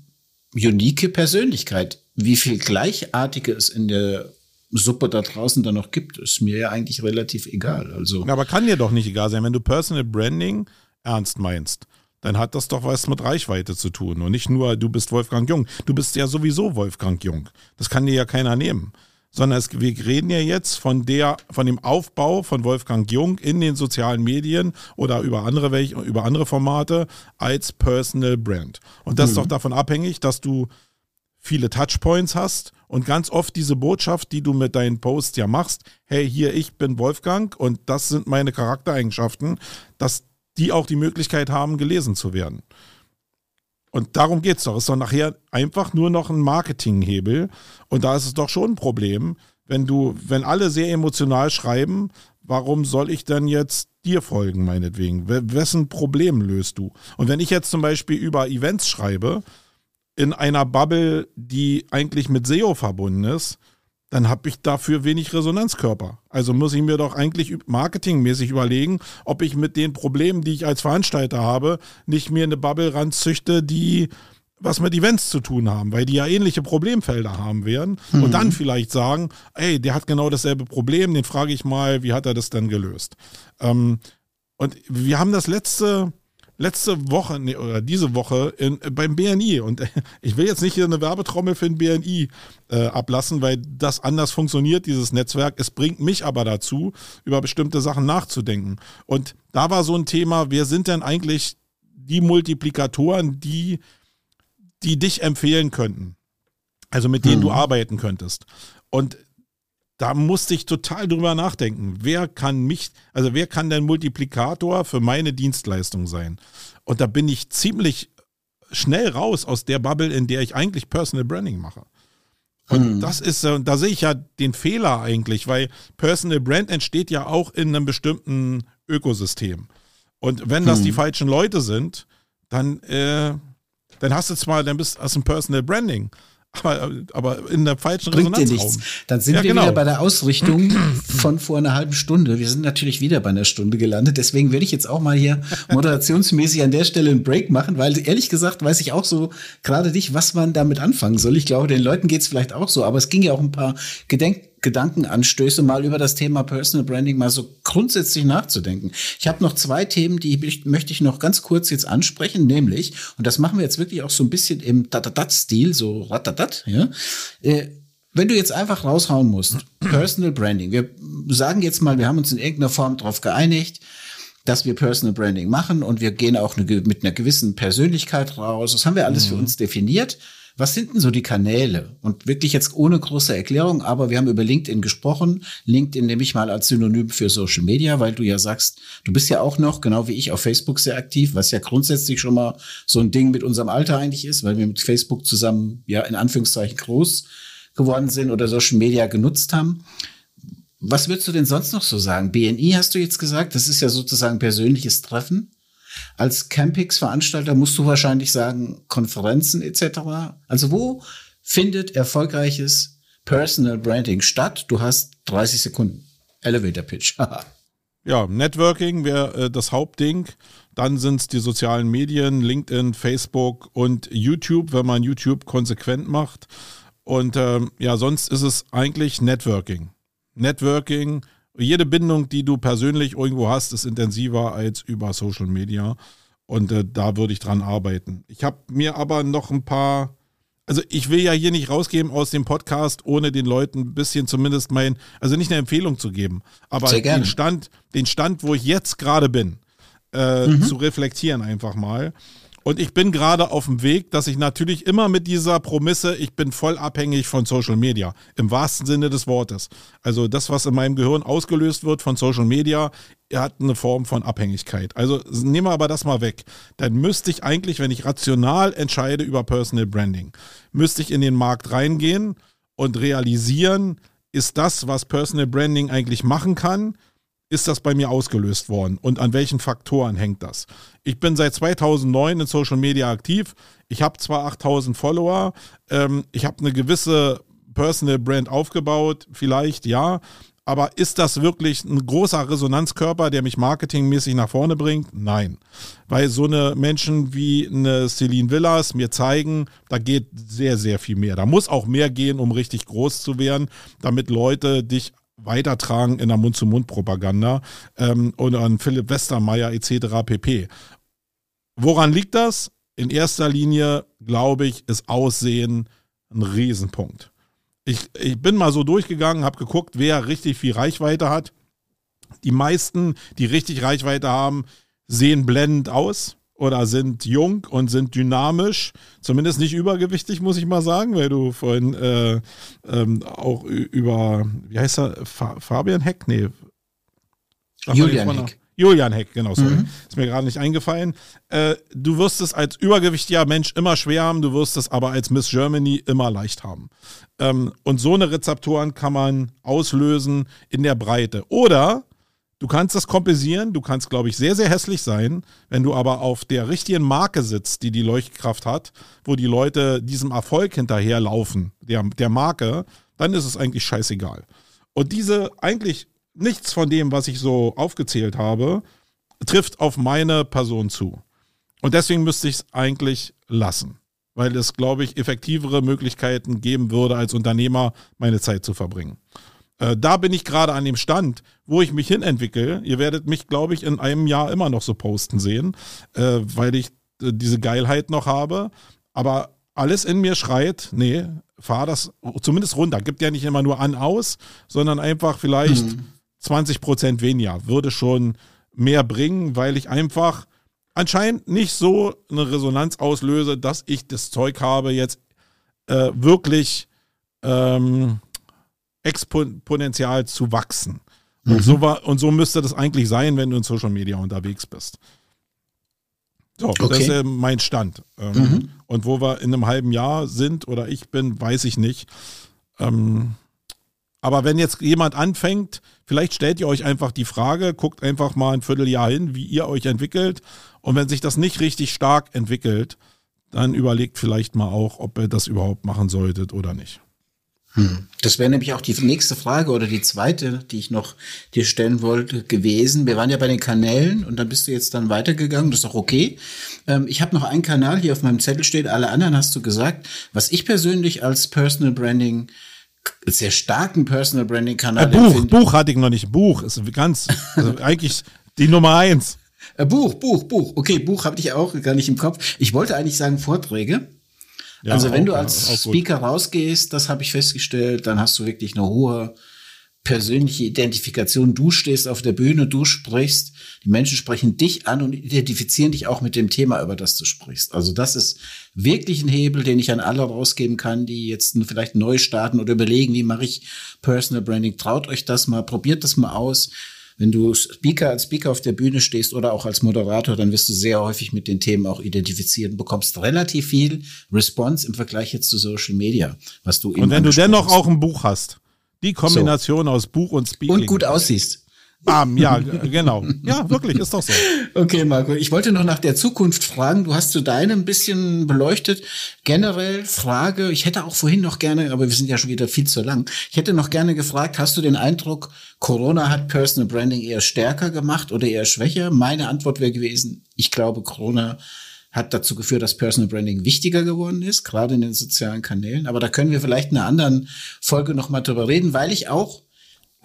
unique Persönlichkeit. Wie viel Gleichartige es in der Suppe da draußen dann noch gibt, ist mir ja eigentlich relativ egal. Also. Aber kann dir doch nicht egal sein, wenn du Personal Branding ernst meinst. Dann hat das doch was mit Reichweite zu tun. Und nicht nur, du bist Wolfgang Jung. Du bist ja sowieso Wolfgang Jung. Das kann dir ja keiner nehmen sondern es, wir reden ja jetzt von der, von dem Aufbau von Wolfgang Jung in den sozialen Medien oder über andere, über andere Formate als Personal Brand. Und das mhm. ist doch davon abhängig, dass du viele Touchpoints hast und ganz oft diese Botschaft, die du mit deinen Posts ja machst, hey, hier, ich bin Wolfgang und das sind meine Charaktereigenschaften, dass die auch die Möglichkeit haben, gelesen zu werden. Und darum geht es doch. Es ist doch nachher einfach nur noch ein Marketinghebel. Und da ist es doch schon ein Problem, wenn du, wenn alle sehr emotional schreiben, warum soll ich dann jetzt dir folgen, meinetwegen? Wessen Problem löst du? Und wenn ich jetzt zum Beispiel über Events schreibe, in einer Bubble, die eigentlich mit SEO verbunden ist, dann habe ich dafür wenig Resonanzkörper. Also muss ich mir doch eigentlich marketingmäßig überlegen, ob ich mit den Problemen, die ich als Veranstalter habe, nicht mir eine Bubble ranzüchte, die was mit Events zu tun haben, weil die ja ähnliche Problemfelder haben werden mhm. und dann vielleicht sagen, ey, der hat genau dasselbe Problem, den frage ich mal, wie hat er das denn gelöst? Ähm, und wir haben das letzte, letzte Woche nee, oder diese Woche in, beim BNI und ich will jetzt nicht hier eine Werbetrommel für den BNI äh, ablassen, weil das anders funktioniert, dieses Netzwerk. Es bringt mich aber dazu, über bestimmte Sachen nachzudenken. Und da war so ein Thema, wer sind denn eigentlich die Multiplikatoren, die, die dich empfehlen könnten? Also mit denen mhm. du arbeiten könntest. Und da musste ich total drüber nachdenken. Wer kann mich, also wer kann der Multiplikator für meine Dienstleistung sein? Und da bin ich ziemlich schnell raus aus der Bubble, in der ich eigentlich Personal Branding mache. Und hm. das ist, äh, da sehe ich ja den Fehler eigentlich, weil Personal Brand entsteht ja auch in einem bestimmten Ökosystem. Und wenn das hm. die falschen Leute sind, dann, äh, dann hast du zwar, dann bist du ein Personal Branding, aber, aber in der falschen Bringt dir nichts. Dann sind ja, wir genau. wieder bei der Ausrichtung von vor einer halben Stunde. Wir sind natürlich wieder bei einer Stunde gelandet. Deswegen werde ich jetzt auch mal hier moderationsmäßig an der Stelle einen Break machen, weil ehrlich gesagt weiß ich auch so gerade nicht, was man damit anfangen soll. Ich glaube, den Leuten geht es vielleicht auch so, aber es ging ja auch ein paar Gedenk Gedankenanstöße, mal über das Thema Personal Branding mal so grundsätzlich nachzudenken. Ich habe noch zwei Themen, die möchte ich noch ganz kurz jetzt ansprechen, nämlich, und das machen wir jetzt wirklich auch so ein bisschen im Datadat-Stil, so ratatat, ja, äh, wenn du jetzt einfach raushauen musst, Personal Branding, wir sagen jetzt mal, wir haben uns in irgendeiner Form darauf geeinigt, dass wir Personal Branding machen und wir gehen auch eine, mit einer gewissen Persönlichkeit raus. Das haben wir alles mhm. für uns definiert. Was sind denn so die Kanäle? Und wirklich jetzt ohne große Erklärung, aber wir haben über LinkedIn gesprochen. LinkedIn nehme ich mal als Synonym für Social Media, weil du ja sagst, du bist ja auch noch, genau wie ich, auf Facebook sehr aktiv, was ja grundsätzlich schon mal so ein Ding mit unserem Alter eigentlich ist, weil wir mit Facebook zusammen, ja, in Anführungszeichen groß geworden sind oder Social Media genutzt haben. Was würdest du denn sonst noch so sagen? BNI hast du jetzt gesagt, das ist ja sozusagen persönliches Treffen. Als Campix-Veranstalter musst du wahrscheinlich sagen, Konferenzen etc. Also wo findet erfolgreiches Personal Branding statt? Du hast 30 Sekunden. Elevator Pitch. ja, Networking wäre äh, das Hauptding. Dann sind es die sozialen Medien, LinkedIn, Facebook und YouTube, wenn man YouTube konsequent macht. Und ähm, ja, sonst ist es eigentlich Networking. Networking, jede Bindung, die du persönlich irgendwo hast, ist intensiver als über Social Media. Und äh, da würde ich dran arbeiten. Ich habe mir aber noch ein paar, also ich will ja hier nicht rausgehen aus dem Podcast, ohne den Leuten ein bisschen zumindest mein, also nicht eine Empfehlung zu geben, aber den Stand, den Stand, wo ich jetzt gerade bin, äh, mhm. zu reflektieren einfach mal. Und ich bin gerade auf dem Weg, dass ich natürlich immer mit dieser Promisse, ich bin voll abhängig von Social Media, im wahrsten Sinne des Wortes. Also das, was in meinem Gehirn ausgelöst wird von Social Media, hat eine Form von Abhängigkeit. Also nehmen wir aber das mal weg. Dann müsste ich eigentlich, wenn ich rational entscheide über Personal Branding, müsste ich in den Markt reingehen und realisieren, ist das, was Personal Branding eigentlich machen kann, ist das bei mir ausgelöst worden und an welchen Faktoren hängt das? Ich bin seit 2009 in Social Media aktiv. Ich habe zwar 8000 Follower, ähm, ich habe eine gewisse Personal Brand aufgebaut, vielleicht ja, aber ist das wirklich ein großer Resonanzkörper, der mich marketingmäßig nach vorne bringt? Nein. Weil so eine Menschen wie eine Celine Villas mir zeigen, da geht sehr, sehr viel mehr. Da muss auch mehr gehen, um richtig groß zu werden, damit Leute dich weitertragen in der Mund-zu-Mund-Propaganda ähm, oder an Philipp Westermeier etc. pp. Woran liegt das? In erster Linie, glaube ich, ist Aussehen ein Riesenpunkt. Ich, ich bin mal so durchgegangen, habe geguckt, wer richtig viel Reichweite hat. Die meisten, die richtig Reichweite haben, sehen blendend aus oder sind jung und sind dynamisch, zumindest nicht übergewichtig, muss ich mal sagen, weil du vorhin äh, ähm, auch über, wie heißt er, Fa Fabian Heck? Nee. Julian Heck. Julian Heck, genau, sorry. Mhm. Ist mir gerade nicht eingefallen. Äh, du wirst es als übergewichtiger Mensch immer schwer haben, du wirst es aber als Miss Germany immer leicht haben. Ähm, und so eine Rezeptoren kann man auslösen in der Breite. Oder Du kannst das kompensieren, du kannst, glaube ich, sehr, sehr hässlich sein, wenn du aber auf der richtigen Marke sitzt, die die Leuchtkraft hat, wo die Leute diesem Erfolg hinterherlaufen, der, der Marke, dann ist es eigentlich scheißegal. Und diese eigentlich nichts von dem, was ich so aufgezählt habe, trifft auf meine Person zu. Und deswegen müsste ich es eigentlich lassen, weil es, glaube ich, effektivere Möglichkeiten geben würde, als Unternehmer meine Zeit zu verbringen. Äh, da bin ich gerade an dem Stand, wo ich mich hinentwickle. Ihr werdet mich, glaube ich, in einem Jahr immer noch so posten sehen, äh, weil ich äh, diese Geilheit noch habe. Aber alles in mir schreit, nee, fahr das zumindest runter. Gibt ja nicht immer nur an aus, sondern einfach vielleicht mhm. 20 Prozent weniger. Würde schon mehr bringen, weil ich einfach anscheinend nicht so eine Resonanz auslöse, dass ich das Zeug habe, jetzt äh, wirklich ähm, exponentiell zu wachsen. Und, mhm. so war, und so müsste das eigentlich sein, wenn du in Social Media unterwegs bist. So, okay. das ist äh, mein Stand. Ähm, mhm. Und wo wir in einem halben Jahr sind oder ich bin, weiß ich nicht. Ähm, aber wenn jetzt jemand anfängt, vielleicht stellt ihr euch einfach die Frage, guckt einfach mal ein Vierteljahr hin, wie ihr euch entwickelt. Und wenn sich das nicht richtig stark entwickelt, dann überlegt vielleicht mal auch, ob ihr das überhaupt machen solltet oder nicht. Hm. Das wäre nämlich auch die nächste Frage oder die zweite, die ich noch dir stellen wollte, gewesen. Wir waren ja bei den Kanälen und dann bist du jetzt dann weitergegangen. Das ist auch okay. Ähm, ich habe noch einen Kanal hier auf meinem Zettel stehen. Alle anderen hast du gesagt. Was ich persönlich als Personal Branding sehr starken Personal Branding Kanal. Äh, Buch, finde. Buch hatte ich noch nicht. Buch ist ganz, also eigentlich die Nummer eins. Äh, Buch, Buch, Buch. Okay, Buch habe ich auch gar nicht im Kopf. Ich wollte eigentlich sagen Vorträge. Ja, also wenn auch, du als Speaker rausgehst, das habe ich festgestellt, dann hast du wirklich eine hohe persönliche Identifikation. Du stehst auf der Bühne, du sprichst, die Menschen sprechen dich an und identifizieren dich auch mit dem Thema, über das du sprichst. Also das ist wirklich ein Hebel, den ich an alle rausgeben kann, die jetzt vielleicht neu starten oder überlegen, wie mache ich Personal Branding. Traut euch das mal, probiert das mal aus wenn du Speaker als Speaker auf der Bühne stehst oder auch als Moderator, dann wirst du sehr häufig mit den Themen auch identifiziert und bekommst relativ viel Response im Vergleich jetzt zu Social Media, was du Und wenn du dennoch auch ein Buch hast, die Kombination so. aus Buch und Speaking. Und gut aussiehst. Bam, ja, genau. Ja, wirklich, ist doch so. Okay, Marco, ich wollte noch nach der Zukunft fragen. Du hast zu deinem ein bisschen beleuchtet. Generell Frage, ich hätte auch vorhin noch gerne, aber wir sind ja schon wieder viel zu lang. Ich hätte noch gerne gefragt, hast du den Eindruck, Corona hat Personal Branding eher stärker gemacht oder eher schwächer? Meine Antwort wäre gewesen, ich glaube, Corona hat dazu geführt, dass Personal Branding wichtiger geworden ist, gerade in den sozialen Kanälen. Aber da können wir vielleicht in einer anderen Folge noch mal drüber reden, weil ich auch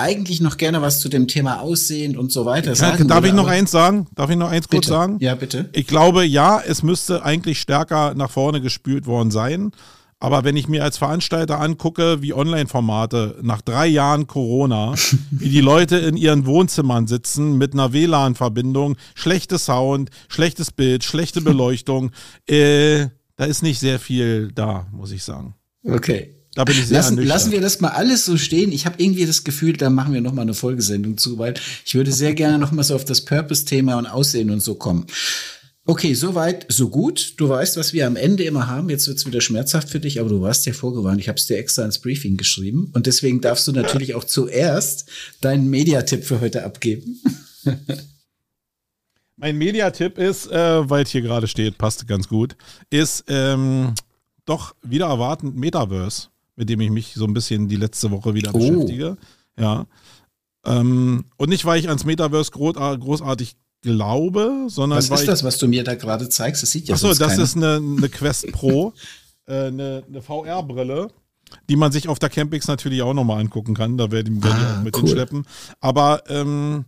eigentlich noch gerne was zu dem Thema Aussehen und so weiter sagen. Darf ich noch eins sagen? Darf ich noch eins bitte. kurz sagen? Ja, bitte. Ich glaube, ja, es müsste eigentlich stärker nach vorne gespült worden sein. Aber wenn ich mir als Veranstalter angucke, wie Online-Formate nach drei Jahren Corona, wie die Leute in ihren Wohnzimmern sitzen mit einer WLAN-Verbindung, schlechte Sound, schlechtes Bild, schlechte Beleuchtung, äh, da ist nicht sehr viel da, muss ich sagen. Okay. Da bin ich sehr lassen, lassen wir das mal alles so stehen. Ich habe irgendwie das Gefühl, da machen wir noch mal eine Folgesendung zu, weil ich würde sehr gerne noch mal so auf das Purpose-Thema und Aussehen und so kommen. Okay, soweit, so gut. Du weißt, was wir am Ende immer haben. Jetzt wird's wieder schmerzhaft für dich, aber du warst ja vorgewarnt. Ich habe es dir extra ins Briefing geschrieben. Und deswegen darfst du natürlich auch zuerst deinen Mediatipp für heute abgeben. Mein Mediatipp ist, äh, weil es hier gerade steht, passt ganz gut, ist ähm, doch wieder erwartend Metaverse, mit dem ich mich so ein bisschen die letzte Woche wieder Oh. beschäftige. Ja. Ähm, und nicht, weil ich ans Metaverse groß, großartig glaube, sondern Was weil ist ich das, was du mir da gerade zeigst? Das sieht ja Achso, sonst das keiner. ist eine, eine Quest Pro, äh, eine, eine VR-Brille, die man sich auf der Campix natürlich auch nochmal angucken kann. Da werden wir Ah, auch mit cool. hinschleppen. Aber ähm,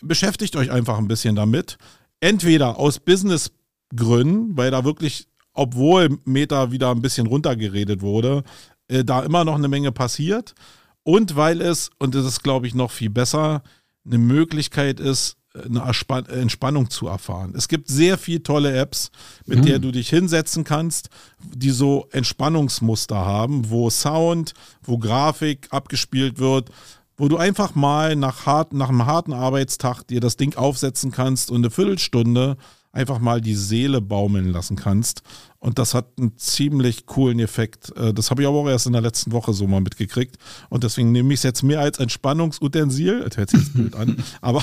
beschäftigt euch einfach ein bisschen damit. Entweder aus Businessgründen, weil da wirklich, obwohl Meta wieder ein bisschen runtergeredet wurde, äh, da immer noch eine Menge passiert. Und weil es, und das ist, glaube ich, noch viel besser, eine Möglichkeit ist, eine Erspan- Entspannung zu erfahren. Es gibt sehr viele tolle Apps, mit der du dich hinsetzen kannst, die so Entspannungsmuster haben, wo Sound, wo Grafik abgespielt wird, wo du einfach mal nach, hart, nach einem harten Arbeitstag dir das Ding aufsetzen kannst und eine Viertelstunde einfach mal die Seele baumeln lassen kannst. Und das hat einen ziemlich coolen Effekt. Äh, Das habe ich aber auch erst in der letzten Woche so mal mitgekriegt. Und deswegen nehme ich es jetzt mehr als Entspannungsutensil, das hört sich jetzt blöd an, aber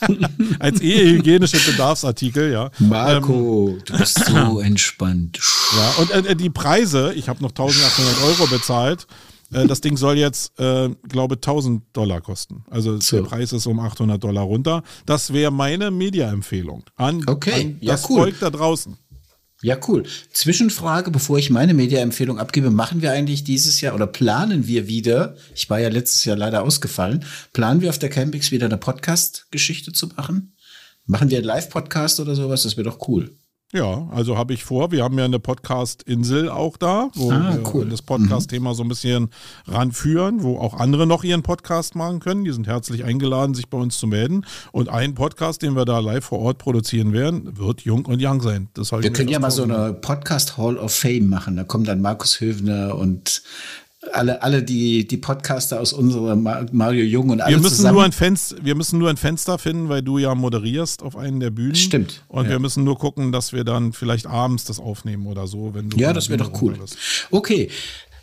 als ehehygienische Bedarfsartikel, ja. Marco, du bist so entspannt. Ja, und äh, die Preise, ich habe noch 1800 Euro bezahlt. Äh, das Ding soll jetzt, äh, glaube 1000 Dollar kosten. Also So. der Preis ist um 800 Dollar runter. Das wäre meine Media-Empfehlung an, Okay, an ja, das cool. Volk da draußen. Ja, cool. Zwischenfrage, bevor ich meine Media-Empfehlung abgebe, machen wir eigentlich dieses Jahr oder planen wir wieder, ich war ja letztes Jahr leider ausgefallen, planen wir auf der Campix wieder eine Podcast-Geschichte zu machen? Machen wir einen Live-Podcast oder sowas? Das wäre doch cool. Ja, also habe ich vor. Wir haben ja eine Podcast-Insel auch da, wo Ah, wir cool. das Podcast-Thema so ein bisschen ranführen, wo auch andere noch ihren Podcast machen können. Die sind herzlich eingeladen, sich bei uns zu melden. Und ein Podcast, den wir da live vor Ort produzieren werden, wird Jung und Young sein. Das Wir können ja mal so eine Podcast Hall of Fame machen. Da kommen dann Markus Höfner und alle, alle die, die Podcaster aus unserer Ma- Mario Jung und alle Wir müssen, zusammen. nur ein Fenster, wir müssen nur ein Fenster finden, weil du ja moderierst auf einen der Bühnen. Stimmt, Und ja. wir müssen nur gucken, dass wir dann vielleicht abends das aufnehmen oder so. Wenn du Ja, das wäre doch cool. bist. Okay.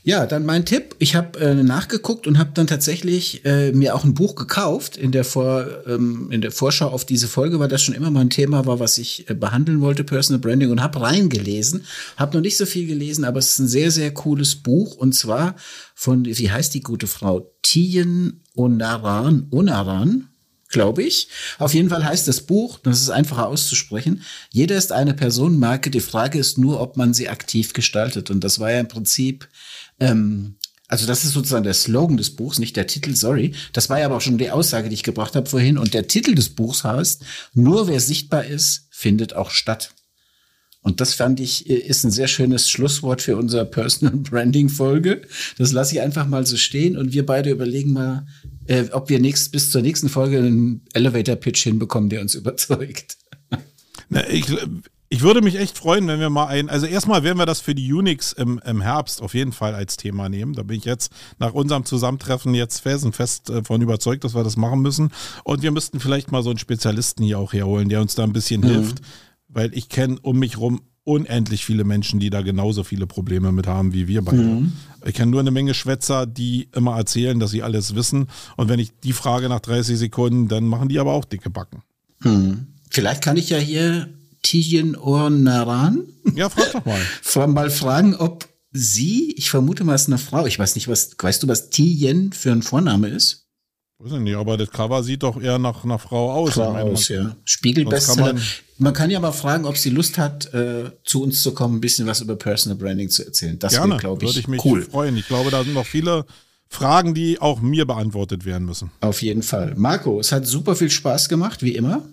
Ja, dann mein Tipp. Ich habe äh, nachgeguckt und habe dann tatsächlich äh, mir auch ein Buch gekauft. In der, Vor, ähm, in der Vorschau auf diese Folge, weil das schon immer mal ein Thema war, was ich äh, behandeln wollte, Personal Branding, und habe reingelesen. Habe noch nicht so viel gelesen, aber es ist ein sehr, sehr cooles Buch. Und zwar von, wie heißt die gute Frau? Tien Onaran. Onaran glaube ich. Auf jeden Fall heißt das Buch, das ist einfacher auszusprechen, jeder ist eine Personenmarke, die Frage ist nur, ob man sie aktiv gestaltet. Und das war ja im Prinzip, ähm, also das ist sozusagen der Slogan des Buchs, nicht der Titel, sorry. Das war ja aber auch schon die Aussage, die ich gebracht habe vorhin. Und der Titel des Buchs heißt, nur wer sichtbar ist, findet auch statt. Und das fand ich, äh, ist ein sehr schönes Schlusswort für unser Personal Branding Folge. Das lasse ich einfach mal so stehen und wir beide überlegen mal, äh, ob wir nächst, bis zur nächsten Folge einen Elevator Pitch hinbekommen, der uns überzeugt. Na, ich, ich würde mich echt freuen, wenn wir mal ein, also erstmal werden wir das für die Unix im, im Herbst auf jeden Fall als Thema nehmen. Da bin ich jetzt nach unserem Zusammentreffen jetzt felsenfest äh, von überzeugt, dass wir das machen müssen. Und wir müssten vielleicht mal so einen Spezialisten hier auch herholen, der uns da ein bisschen hilft, weil ich kenne um mich rum unendlich viele Menschen, die da genauso viele Probleme mit haben wie wir beide. Ich kenne nur eine Menge Schwätzer, die immer erzählen, dass sie alles wissen. Und wenn ich die frage nach 30 Sekunden, dann machen die aber auch dicke Backen. Vielleicht kann ich ja hier Tijen Ornaran Ja, frag doch mal. mal fragen, ob sie, ich vermute mal, es ist eine Frau, ich weiß nicht, was, weißt du, was Tijen für ein Vorname ist? Weiß ich nicht, aber das Cover sieht doch eher nach einer Frau aus. Frau meine, aus, man- ja. Spiegelbestseller. Man, kann man- kann ja mal fragen, ob sie Lust hat, äh, zu uns zu kommen, ein bisschen was über Personal Branding zu erzählen. Das Gerne, wäre, glaube ich, würde ich mich cool. freuen. Ich glaube, da sind noch viele Fragen, die auch mir beantwortet werden müssen. Auf jeden Fall. Marco, es hat super viel Spaß gemacht, wie immer.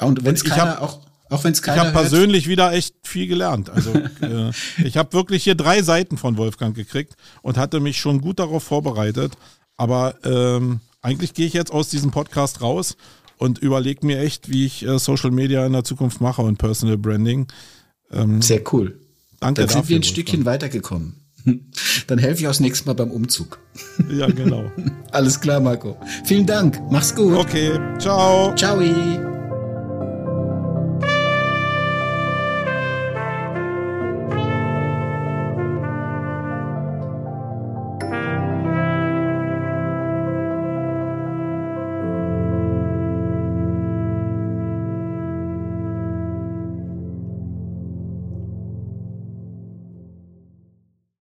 Und wenn es keiner, hab- auch, auch wenn es Ich keiner habe hört, persönlich wieder echt viel gelernt. Also äh, ich habe wirklich hier drei Seiten von Wolfgang gekriegt und hatte mich schon gut darauf vorbereitet. Aber ähm, eigentlich gehe ich jetzt aus diesem Podcast raus und überlege mir echt, wie ich äh, Social Media in der Zukunft mache und Personal Branding. sehr cool. Danke Dann sind dafür. wir ein Stückchen weitergekommen. Dann helfe ich auch das nächste Mal beim Umzug. Ja, genau. Alles klar, Marco. Vielen Dank. Mach's gut. Okay, ciao. Ciao.